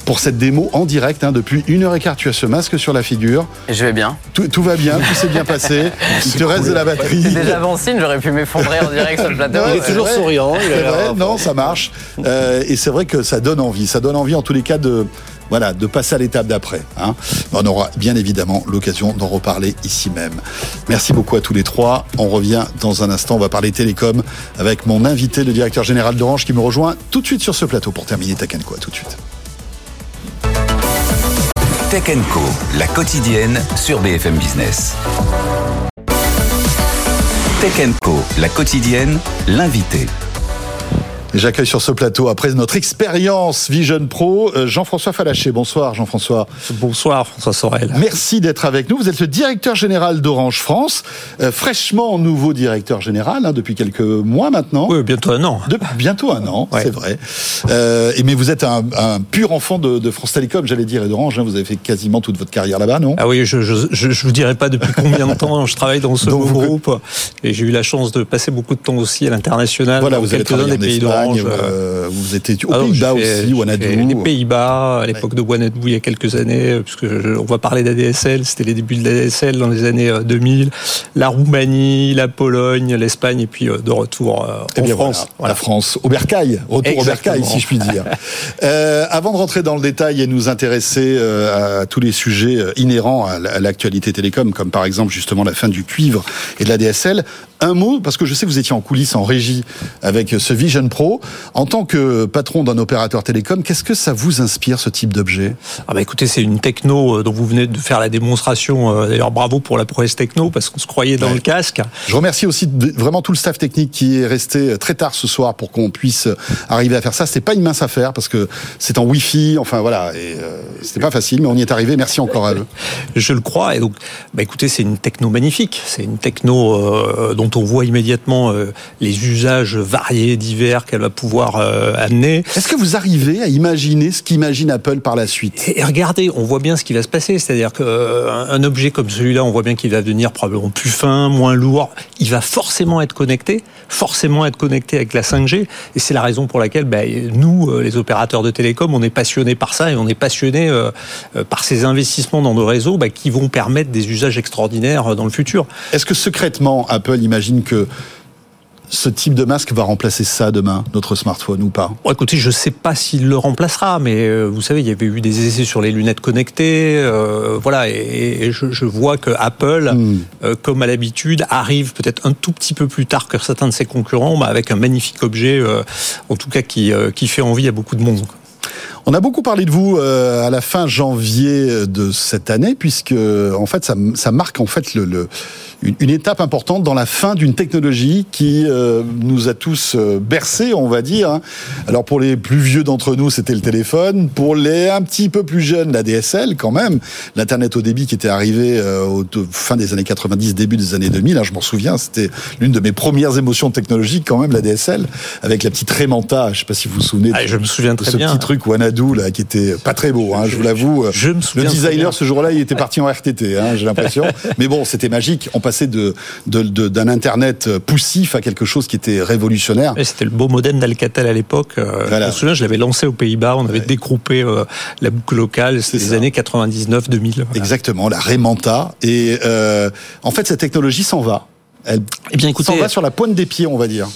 B: pour cette démo en direct. Hein, depuis une heure et quart, tu as ce masque sur la figure.
E: Et je vais bien.
B: Tout, tout va bien, tout s'est bien passé. (laughs) Il te reste de la batterie.
E: C'est déjà bon signe, j'aurais pu m'effondrer en direct sur le plateau.
C: Il est toujours
B: vrai.
C: souriant.
B: C'est vrai, non, ça marche. Euh, et c'est vrai que ça donne envie. Ça donne envie, en tous les cas, de voilà, de passer à l'étape d'après. Hein. On aura bien évidemment l'occasion d'en reparler ici même. Merci beaucoup à tous les trois. On revient dans un instant. On va parler télécom avec mon invité, le directeur général d'Orange, qui me rejoint tout de suite sur ce plateau pour terminer. À tout de suite.
A: Tech Co, la quotidienne sur BFM Business. Tech Co, la quotidienne, l'invité.
B: J'accueille sur ce plateau, après notre expérience Vision Pro, euh, Jean-François Falaché. Bonsoir Jean-François.
F: Bonsoir François Sorel.
B: Merci d'être avec nous. Vous êtes le directeur général d'Orange France, euh, fraîchement nouveau directeur général hein, depuis quelques mois maintenant.
F: Oui, bientôt un an.
B: Bientôt un an,
F: Ouais.
B: c'est vrai. Euh, mais vous êtes un, un pur enfant de, de France Télécom, j'allais dire, et d'Orange. hein. Vous avez fait quasiment toute votre carrière là-bas, non?
F: Ah oui, je, je, je, je vous dirais pas depuis combien de temps je travaille dans ce
B: Donc,
F: groupe et j'ai eu la chance de passer beaucoup de temps aussi à l'international
B: Voilà,
F: dans
B: vous avez
F: quelques-uns des pays
B: Espagne,
F: d'Orange.
B: euh, vous étiez aux
F: Ah
B: Pays-Bas aussi,
F: fait Les Pays-Bas, à l'époque de Wanadoo il y a quelques années, euh, puisque je- on va parler d'ADSL, c'était les débuts de l'ADSL dans les années euh, 2000, la Roumanie, la Pologne, l'Espagne, et puis euh, de retour euh,
B: Eh
F: en
B: bien
F: France.
B: voilà, la France, au bercail, retour au bercail, si je puis dire. (laughs) Euh, avant de rentrer dans le détail et nous intéresser euh, à tous les sujets euh, inhérents à l'actualité télécom, comme par exemple justement la fin du cuivre et de la DSL, un mot, parce que je sais que vous étiez en coulisses, en régie avec ce Vision Pro. En tant que patron d'un opérateur télécom, qu'est-ce que ça vous inspire, ce type d'objet?
F: Ah bah écoutez, c'est une techno euh, dont vous venez de faire la démonstration. euh, D'ailleurs, bravo pour la prouesse techno parce qu'on se croyait dans
B: Ouais.
F: le casque.
B: Je remercie aussi vraiment tout le staff technique qui est resté très tard ce soir pour qu'on puisse arriver à faire ça. C'était pas une mince affaire parce que c'est en Wi-Fi, enfin voilà, et euh, c'était pas facile, mais on y est arrivé. Merci encore à eux. (laughs)
F: Je le crois. Et donc, bah écoutez, c'est une techno magnifique. C'est une techno euh, dont on voit immédiatement euh, les usages variés, divers qu'elle va pouvoir euh, amener.
B: Est-ce que vous arrivez à imaginer ce qu'imagine Apple par la suite?
F: Et regardez, on voit bien ce qui va se passer. C'est-à-dire qu'un un objet comme celui-là, on voit bien qu'il va devenir probablement plus fin, moins lourd. Il va forcément être connecté, forcément être connecté avec la 5G. Et c'est la raison pour laquelle bah, nous, euh, les opérateurs de télécom, on est passionnés par ça et on est passionnés euh, euh, par ces investissements dans nos réseaux bah, qui vont permettre des usages extraordinaires euh, dans le futur.
B: Est-ce que secrètement Apple imagine que ce type de masque va remplacer ça demain, notre smartphone ou pas?
F: Bon, écoutez, je ne sais pas s'il le remplacera, mais euh, vous savez, il y avait eu des essais sur les lunettes connectées, euh, voilà, et, et je, je vois que Apple,
B: Hmm.
F: euh, comme à l'habitude, arrive peut-être un tout petit peu plus tard que certains de ses concurrents, bah, avec un magnifique objet, en tout cas qui, qui fait envie à beaucoup de monde.
B: On a beaucoup parlé de vous euh, à la fin janvier de cette année, puisque en fait ça, ça marque en fait le, le une, une, étape importante dans la fin d'une technologie qui euh, nous a tous euh, bercés, on va dire. Hein. Alors pour les plus vieux d'entre nous, c'était le téléphone. Pour les un petit peu plus jeunes, la DSL quand même. L'internet au débit qui était arrivé euh, au fin des années 90, début des années 2000. Hein, je m'en souviens, c'était l'une de mes premières émotions technologiques quand même, la DSL, avec la petite Remanta. Je sais pas si vous vous souvenez.
F: Ah,
B: de,
F: je me souviens
B: de
F: très
B: ce
F: bien.
B: petit truc Là qui était pas très beau. Hein, je, je vous l'avoue.
F: Je me souviens
B: Le designer ce jour-là, il était parti en RTT. Hein, J'ai l'impression. (laughs) Mais bon, c'était magique. On passait de d'un internet poussif à quelque chose qui était révolutionnaire.
F: Ouais, C'était le beau modem d'Alcatel à l'époque. Euh,
B: Voilà.
F: Je me souviens, je l'avais lancé aux Pays-Bas. On avait dégroupé euh, la boucle locale. C'était les
B: ça.
F: années 99-2000. Voilà.
B: Exactement, la Remanta. Et euh, en fait, cette technologie s'en va. Elle
F: Eh bien, écoutez,
B: s'en va sur la pointe des pieds, on va dire.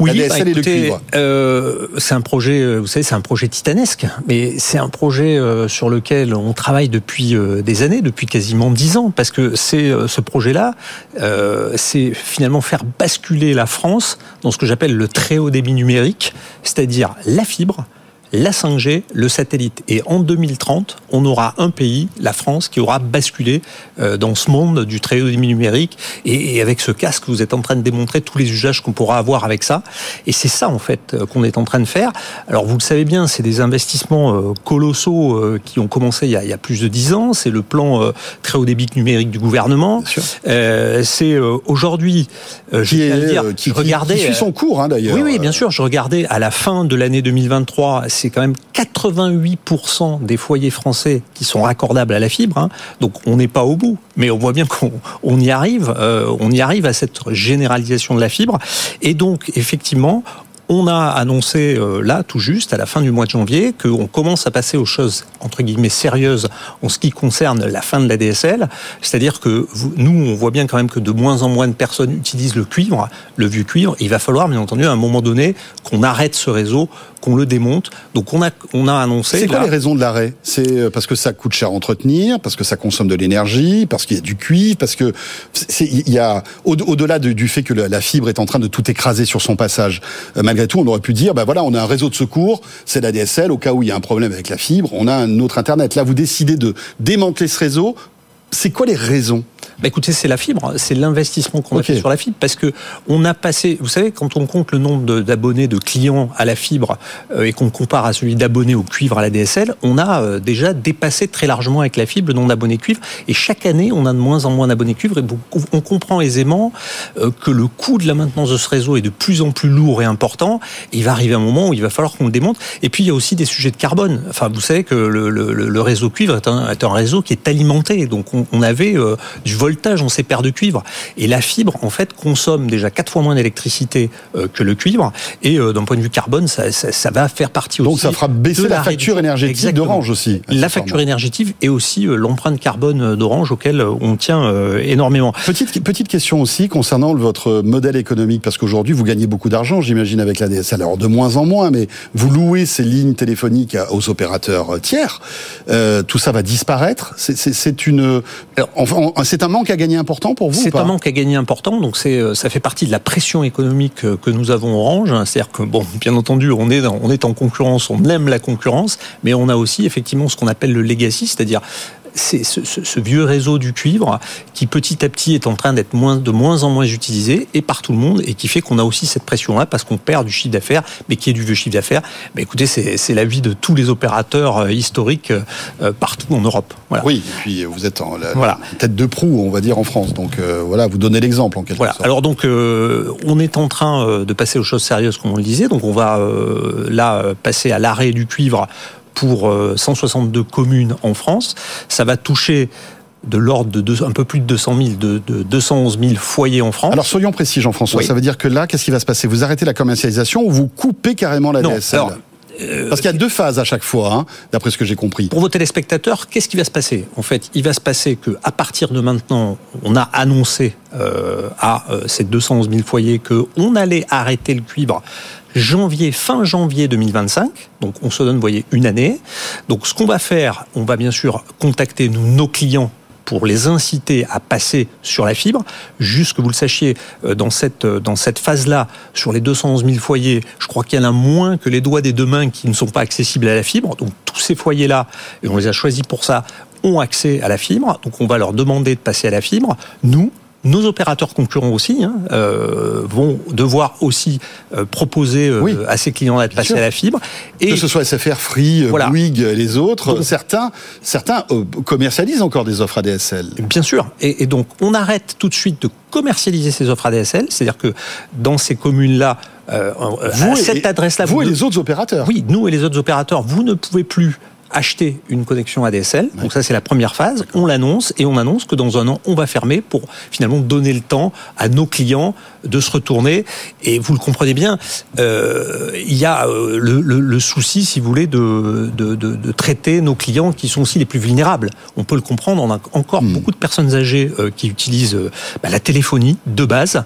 F: Oui,
B: la DSL
F: bah, écoutez, euh, c'est un projet, euh, vous savez, c'est un projet titanesque, mais c'est un projet euh, sur lequel on travaille depuis euh, des années, depuis quasiment dix ans, parce que c'est ce projet-là, euh, c'est finalement faire basculer la France dans ce que j'appelle le très haut débit numérique, c'est-à-dire la fibre. La 5G, le satellite. Et en 2030, on aura un pays, la France, qui aura basculé euh, dans ce monde du très haut débit numérique. Et, avec ce casque, vous êtes en train de démontrer tous les usages qu'on pourra avoir avec ça. Et c'est ça, en fait, euh, qu'on est en train de faire. Alors, vous le savez bien, c'est des investissements euh, colossaux qui ont commencé il y a, plus de dix ans. C'est le plan très haut débit numérique du gouvernement. C'est aujourd'hui, je
B: est,
F: dire,
B: qui,
F: je
B: qui- suit son cours, hein, d'ailleurs.
F: oui, oui, bien sûr. Je regardais à la fin de l'année 2023, c'est quand même 88% des foyers français qui sont raccordables à la fibre. hein. Donc on n'est pas au bout, mais on voit bien qu'on on y arrive. euh, on y arrive à cette généralisation de la fibre. Et donc effectivement. On a annoncé euh, là, tout juste, à la fin du mois de janvier, qu'on commence à passer aux choses entre guillemets sérieuses en ce qui concerne la fin de la DSL. C'est-à-dire que nous, on voit bien quand même que de moins en moins de personnes utilisent le cuivre, le vieux cuivre. Il va falloir, bien entendu, à un moment donné, qu'on arrête ce réseau, qu'on le démonte. Donc on a, on a annoncé.
B: C'est quoi
F: là-
B: les raisons de l'arrêt? C'est euh, parce que ça coûte cher à entretenir, parce que ça consomme de l'énergie, parce qu'il y a du cuivre, parce que c'est- il y a au- au-delà de- du fait que la, la fibre est en train de tout écraser sur son passage. euh, malgré tout, on aurait pu dire, bah voilà, on a un réseau de secours, c'est la DSL. Au cas où il y a un problème avec la fibre, on a un autre internet. Là, vous décidez de démanteler ce réseau. C'est quoi les raisons?
F: Bah écoutez, c'est la fibre, c'est l'investissement qu'on a fait sur la fibre, parce que on a passé, vous savez, quand on compte le nombre d'abonnés, de clients à la fibre, euh, et qu'on compare à celui d'abonnés au cuivre à la DSL, on a euh, déjà dépassé très largement avec la fibre le nombre d'abonnés cuivre, et chaque année, on a de moins en moins d'abonnés cuivre, et on comprend aisément euh, que le coût de la maintenance de ce réseau est de plus en plus lourd et important, et il va arriver un moment où il va falloir qu'on le démonte, et puis il y a aussi des sujets de carbone. Enfin, vous savez que le, le- le- le réseau cuivre est un, est un réseau qui est alimenté, donc on, on avait euh, du voltage en ces paires de cuivre. Et la fibre, en fait, consomme déjà quatre fois moins d'électricité euh, que le cuivre. Et euh, d'un point de vue carbone, ça, ça- ça va faire partie aussi.
B: Donc ça fera baisser la, facture énergétique d'Orange aussi.
F: La facture énergétique et aussi l'empreinte carbone d'Orange auquel on tient énormément.
B: Petite, petite question aussi concernant votre modèle économique, parce qu'aujourd'hui, vous gagnez beaucoup d'argent, j'imagine, avec la DSL. Alors, de moins en moins, mais vous louez ces lignes téléphoniques aux opérateurs tiers. Euh, tout ça va disparaître. C'est une, enfin, en- c'est un manque à gagner important pour vous ou
F: C'est un manque à gagner important, donc c'est euh, ça fait partie de la pression économique euh, que nous avons Orange. hein. C'est-à-dire que bon, bien entendu, on est dans- on est en concurrence, on aime la concurrence, mais on a aussi effectivement ce qu'on appelle le legacy, c'est-à-dire c'est ce, ce- ce vieux réseau du cuivre qui petit à petit est en train d'être moins, de moins en moins utilisé et par tout le monde et qui fait qu'on a aussi cette pression-là parce qu'on perd du chiffre d'affaires, mais qui est du vieux chiffre d'affaires. Mais écoutez, c'est c'est la vie de tous les opérateurs euh, historiques euh, partout en Europe. Voilà.
B: Oui, et puis vous êtes en la,
F: Voilà.
B: la tête de proue, on va dire, en France. Donc euh, voilà, vous donnez l'exemple en quelque
F: Voilà.
B: sorte.
F: Alors donc, euh, on est en train euh, de passer aux choses sérieuses, comme on le disait. Donc, on va euh, là euh, passer à l'arrêt du cuivre pour euh, 162 communes en France. Ça va toucher de l'ordre de deux- un peu plus de 200 000, de, de 211 000 foyers en France.
B: Alors soyons précis, Jean-François.
F: Oui.
B: Ça veut dire que là, qu'est-ce qui va se passer? Vous arrêtez la commercialisation ou vous coupez carrément la
F: Non,
B: DSL?
F: alors, euh,
B: Parce qu'il y a deux phases à chaque fois, hein, d'après ce que j'ai compris.
F: Pour vos téléspectateurs, qu'est-ce qui va se passer? En fait, il va se passer que à partir de maintenant, on a annoncé euh, à euh, ces 211 000 foyers que on allait arrêter le cuivre janvier, fin janvier 2025. Donc, on se donne, vous voyez, une année. Donc, ce qu'on va faire, on va bien sûr contacter nous, nos clients pour les inciter à passer sur la fibre. Juste que vous le sachiez, euh, dans cette, euh, dans cette phase-là, sur les 211 000 foyers, je crois qu'il y en a moins que les doigts des deux mains qui ne sont pas accessibles à la fibre. Donc tous ces foyers-là, et on les a choisis pour ça, ont accès à la fibre. Donc on va leur demander de passer à la fibre. Nous, nos opérateurs concurrents aussi hein, euh, vont devoir aussi euh, proposer euh,
B: Oui.
F: à ces clients d'être passés à la fibre.
B: Que ce soit SFR, Free,
F: Voilà.
B: Bouygues, les autres,
F: Donc-
B: certains, certains commercialisent encore des offres ADSL.
F: Bien sûr. Et, et donc, on arrête tout de suite de commercialiser ces offres ADSL. C'est-à-dire que dans ces communes-là, à
B: et-
F: cette adresse-là,
B: vous et les autres opérateurs.
F: Oui, nous et les autres opérateurs, vous ne pouvez plus acheter une connexion ADSL. Donc ça, c'est la première phase. On l'annonce et on annonce que dans un an, on va fermer pour finalement donner le temps à nos clients de se retourner. Et vous le comprenez bien, euh, il y a euh, le, le- le souci, si vous voulez, de, de, de- de traiter nos clients qui sont aussi les plus vulnérables. On peut le comprendre. On a encore
B: Hmm.
F: beaucoup de personnes âgées euh, qui utilisent euh, bah, la téléphonie de base.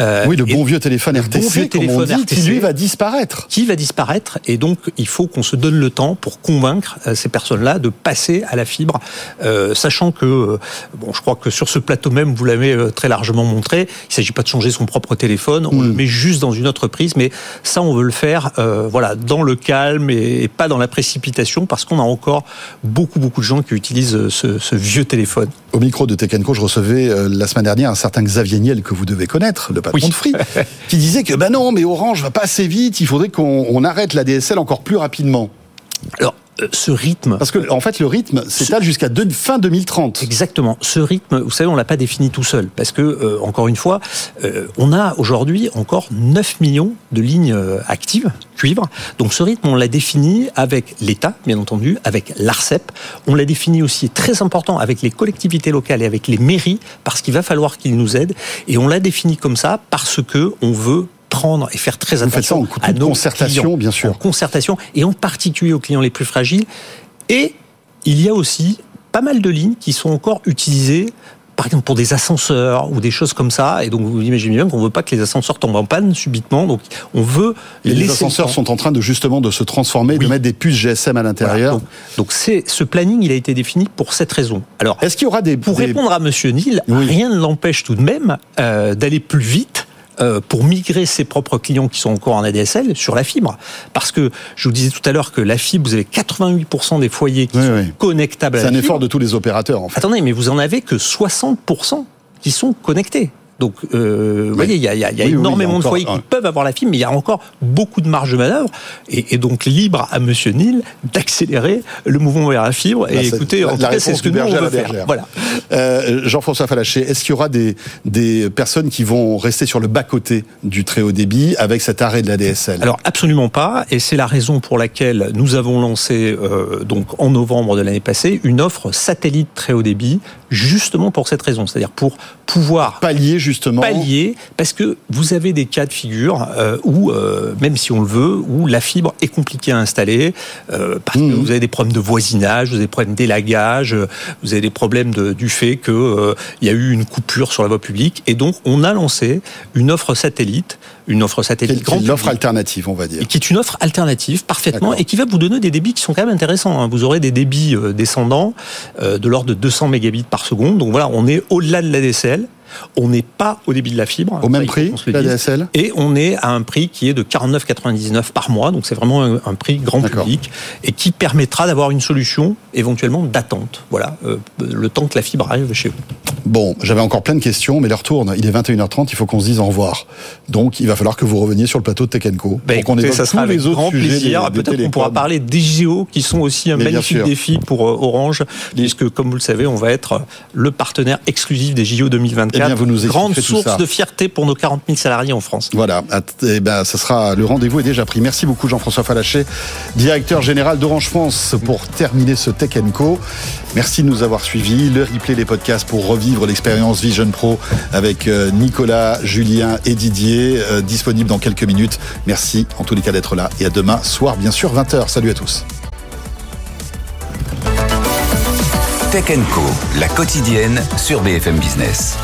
F: Euh,
B: Oui, le bon vieux téléphone RTC,
F: bon vieux
B: comme on
F: téléphone
B: qui lui va disparaître.
F: qui va disparaître et donc il faut qu'on se donne le temps pour convaincre ces personnes-là de passer à la fibre, euh, sachant que euh, bon, je crois que sur ce plateau même vous l'avez euh, très largement montré, il s'agit pas de changer son propre téléphone, on le met juste dans une autre prise, mais ça on veut le faire, euh, voilà, dans le calme et, et pas dans la précipitation, parce qu'on a encore beaucoup beaucoup de gens qui utilisent euh, ce, ce vieux téléphone.
B: Au micro de Tech Co, je recevais euh, la semaine dernière un certain Xavier Niel que vous devez connaître, le patron
F: Oui.
B: de Free, qui disait que bah non, mais Orange va pas assez vite, il faudrait qu'on on arrête la DSL encore plus rapidement.
F: Alors euh, ce rythme,
B: Parce que en fait, le rythme s'étale jusqu'à fin 2030.
F: Exactement. Ce rythme, vous savez, on l'a pas défini tout seul, parce que euh, encore une fois, euh, on a aujourd'hui encore 9 millions de lignes euh, actives cuivre. Donc ce rythme, on l'a défini avec l'État, bien entendu, avec l'Arcep. On l'a défini aussi très important avec les collectivités locales et avec les mairies, parce qu'il va falloir qu'ils nous aident. Et on l'a défini comme ça parce que on veut prendre et faire très
B: ça
F: attention
B: en
F: à nos
B: concertation,
F: clients.
B: bien sûr.
F: En concertation et en particulier aux clients les plus fragiles. Et il y a aussi pas mal de lignes qui sont encore utilisées par exemple pour des ascenseurs ou des choses comme ça. Et donc vous imaginez bien qu'on veut pas que les ascenseurs tombent en panne subitement. Donc on veut
B: les
F: laisser le
B: ascenseurs sont en train de justement de se transformer, de
F: Oui.
B: mettre des puces GSM à l'intérieur.
F: Donc, donc c'est ce planning, il a été défini pour cette raison. Alors
B: Est-ce qu'il y aura des
F: pour
B: des-
F: répondre à Monsieur Neil,
B: Oui.
F: rien ne l'empêche tout de même euh, d'aller plus vite. Euh, pour migrer ses propres clients qui sont encore en ADSL sur la fibre. Parce que je vous disais tout à l'heure que la fibre, vous avez 88% des foyers qui
B: Oui,
F: sont
B: oui.
F: connectables à
B: C'est
F: la
B: un
F: fibre.
B: effort de tous les opérateurs en fait.
F: Attendez, mais vous en avez que 60% qui sont connectés. Donc, euh, vous voyez, il y a, il y a- il y a
B: Oui, oui,
F: énormément de foyers qui peuvent avoir la fibre, mais il y a encore beaucoup de marge de manœuvre. Et, et donc, libre à Monsieur Neil d'accélérer le mouvement vers la fibre. Et écoutez, en tout cas, c'est ce que nous, on veut faire. Voilà.
B: Euh, Jean-François Falaché, est-ce qu'il y aura des, des personnes qui vont rester sur le bas-côté du très haut débit avec cet arrêt de la DSL
F: Alors absolument pas, et c'est la raison pour laquelle nous avons lancé euh, donc en novembre de l'année passée une offre satellite très haut débit, justement pour cette raison, c'est-à-dire pour pouvoir
B: Pallier justement
F: pallier, parce que vous avez des cas de figure euh, où, euh, même si on le veut, où la fibre est compliquée à installer, euh, parce que
B: Mhm.
F: vous avez des problèmes de voisinage, vous avez des problèmes d'élagage, vous avez des problèmes de- du fait que il y a eu une coupure sur la voie publique, et donc on a lancé une offre satellite, une offre
B: qui
F: satellite
B: est
F: grand
B: l'offre
F: public,
B: alternative, on va dire.
F: et qui est une offre alternative parfaitement et qui va vous donner des débits qui sont quand même intéressants. hein. Vous aurez des débits descendants de l'ordre de 200 mégabits par seconde. Donc voilà, on est au-delà de la DSL. On n'est pas au débit de la fibre.
B: Au même prix, la. DSL
F: Et on est à un prix qui est de 49,99 par mois. Donc c'est vraiment un, un prix grand public et qui permettra d'avoir une solution éventuellement d'attente. Voilà, euh, le temps que la fibre arrive chez vous.
B: Bon, j'avais encore plein de questions, mais l'heure tourne. Il est 21h30, il faut qu'on se dise au revoir. Donc, il va falloir que vous reveniez sur le plateau de Tech Co.
F: Ben,
B: pour qu'on
F: écoutez,
B: évoque
F: ça sera avec grand plaisir. Peut-être qu'on pourra parler des JO qui sont aussi un
B: Mais
F: magnifique défi pour euh, Orange, puisque comme vous le savez, on va être le partenaire exclusif des JO 2024.
B: Eh bien, vous nous expliquerez
F: Grande
B: tout
F: source
B: ça.
F: de fierté pour nos 40 000 salariés en France.
B: Voilà, eh ben, ce sera le rendez-vous est déjà pris. Merci beaucoup Jean-François Falaché, directeur général d'Orange France, pour terminer ce Tech Co. Merci de nous avoir suivis. Le replay des podcasts pour revivre l'expérience Vision Pro avec euh, Nicolas, Julien et Didier, euh, disponible dans quelques minutes. Merci en tous les cas d'être là et à demain soir bien sûr 20h. Salut à tous.
A: Tech Co, la quotidienne sur BFM Business.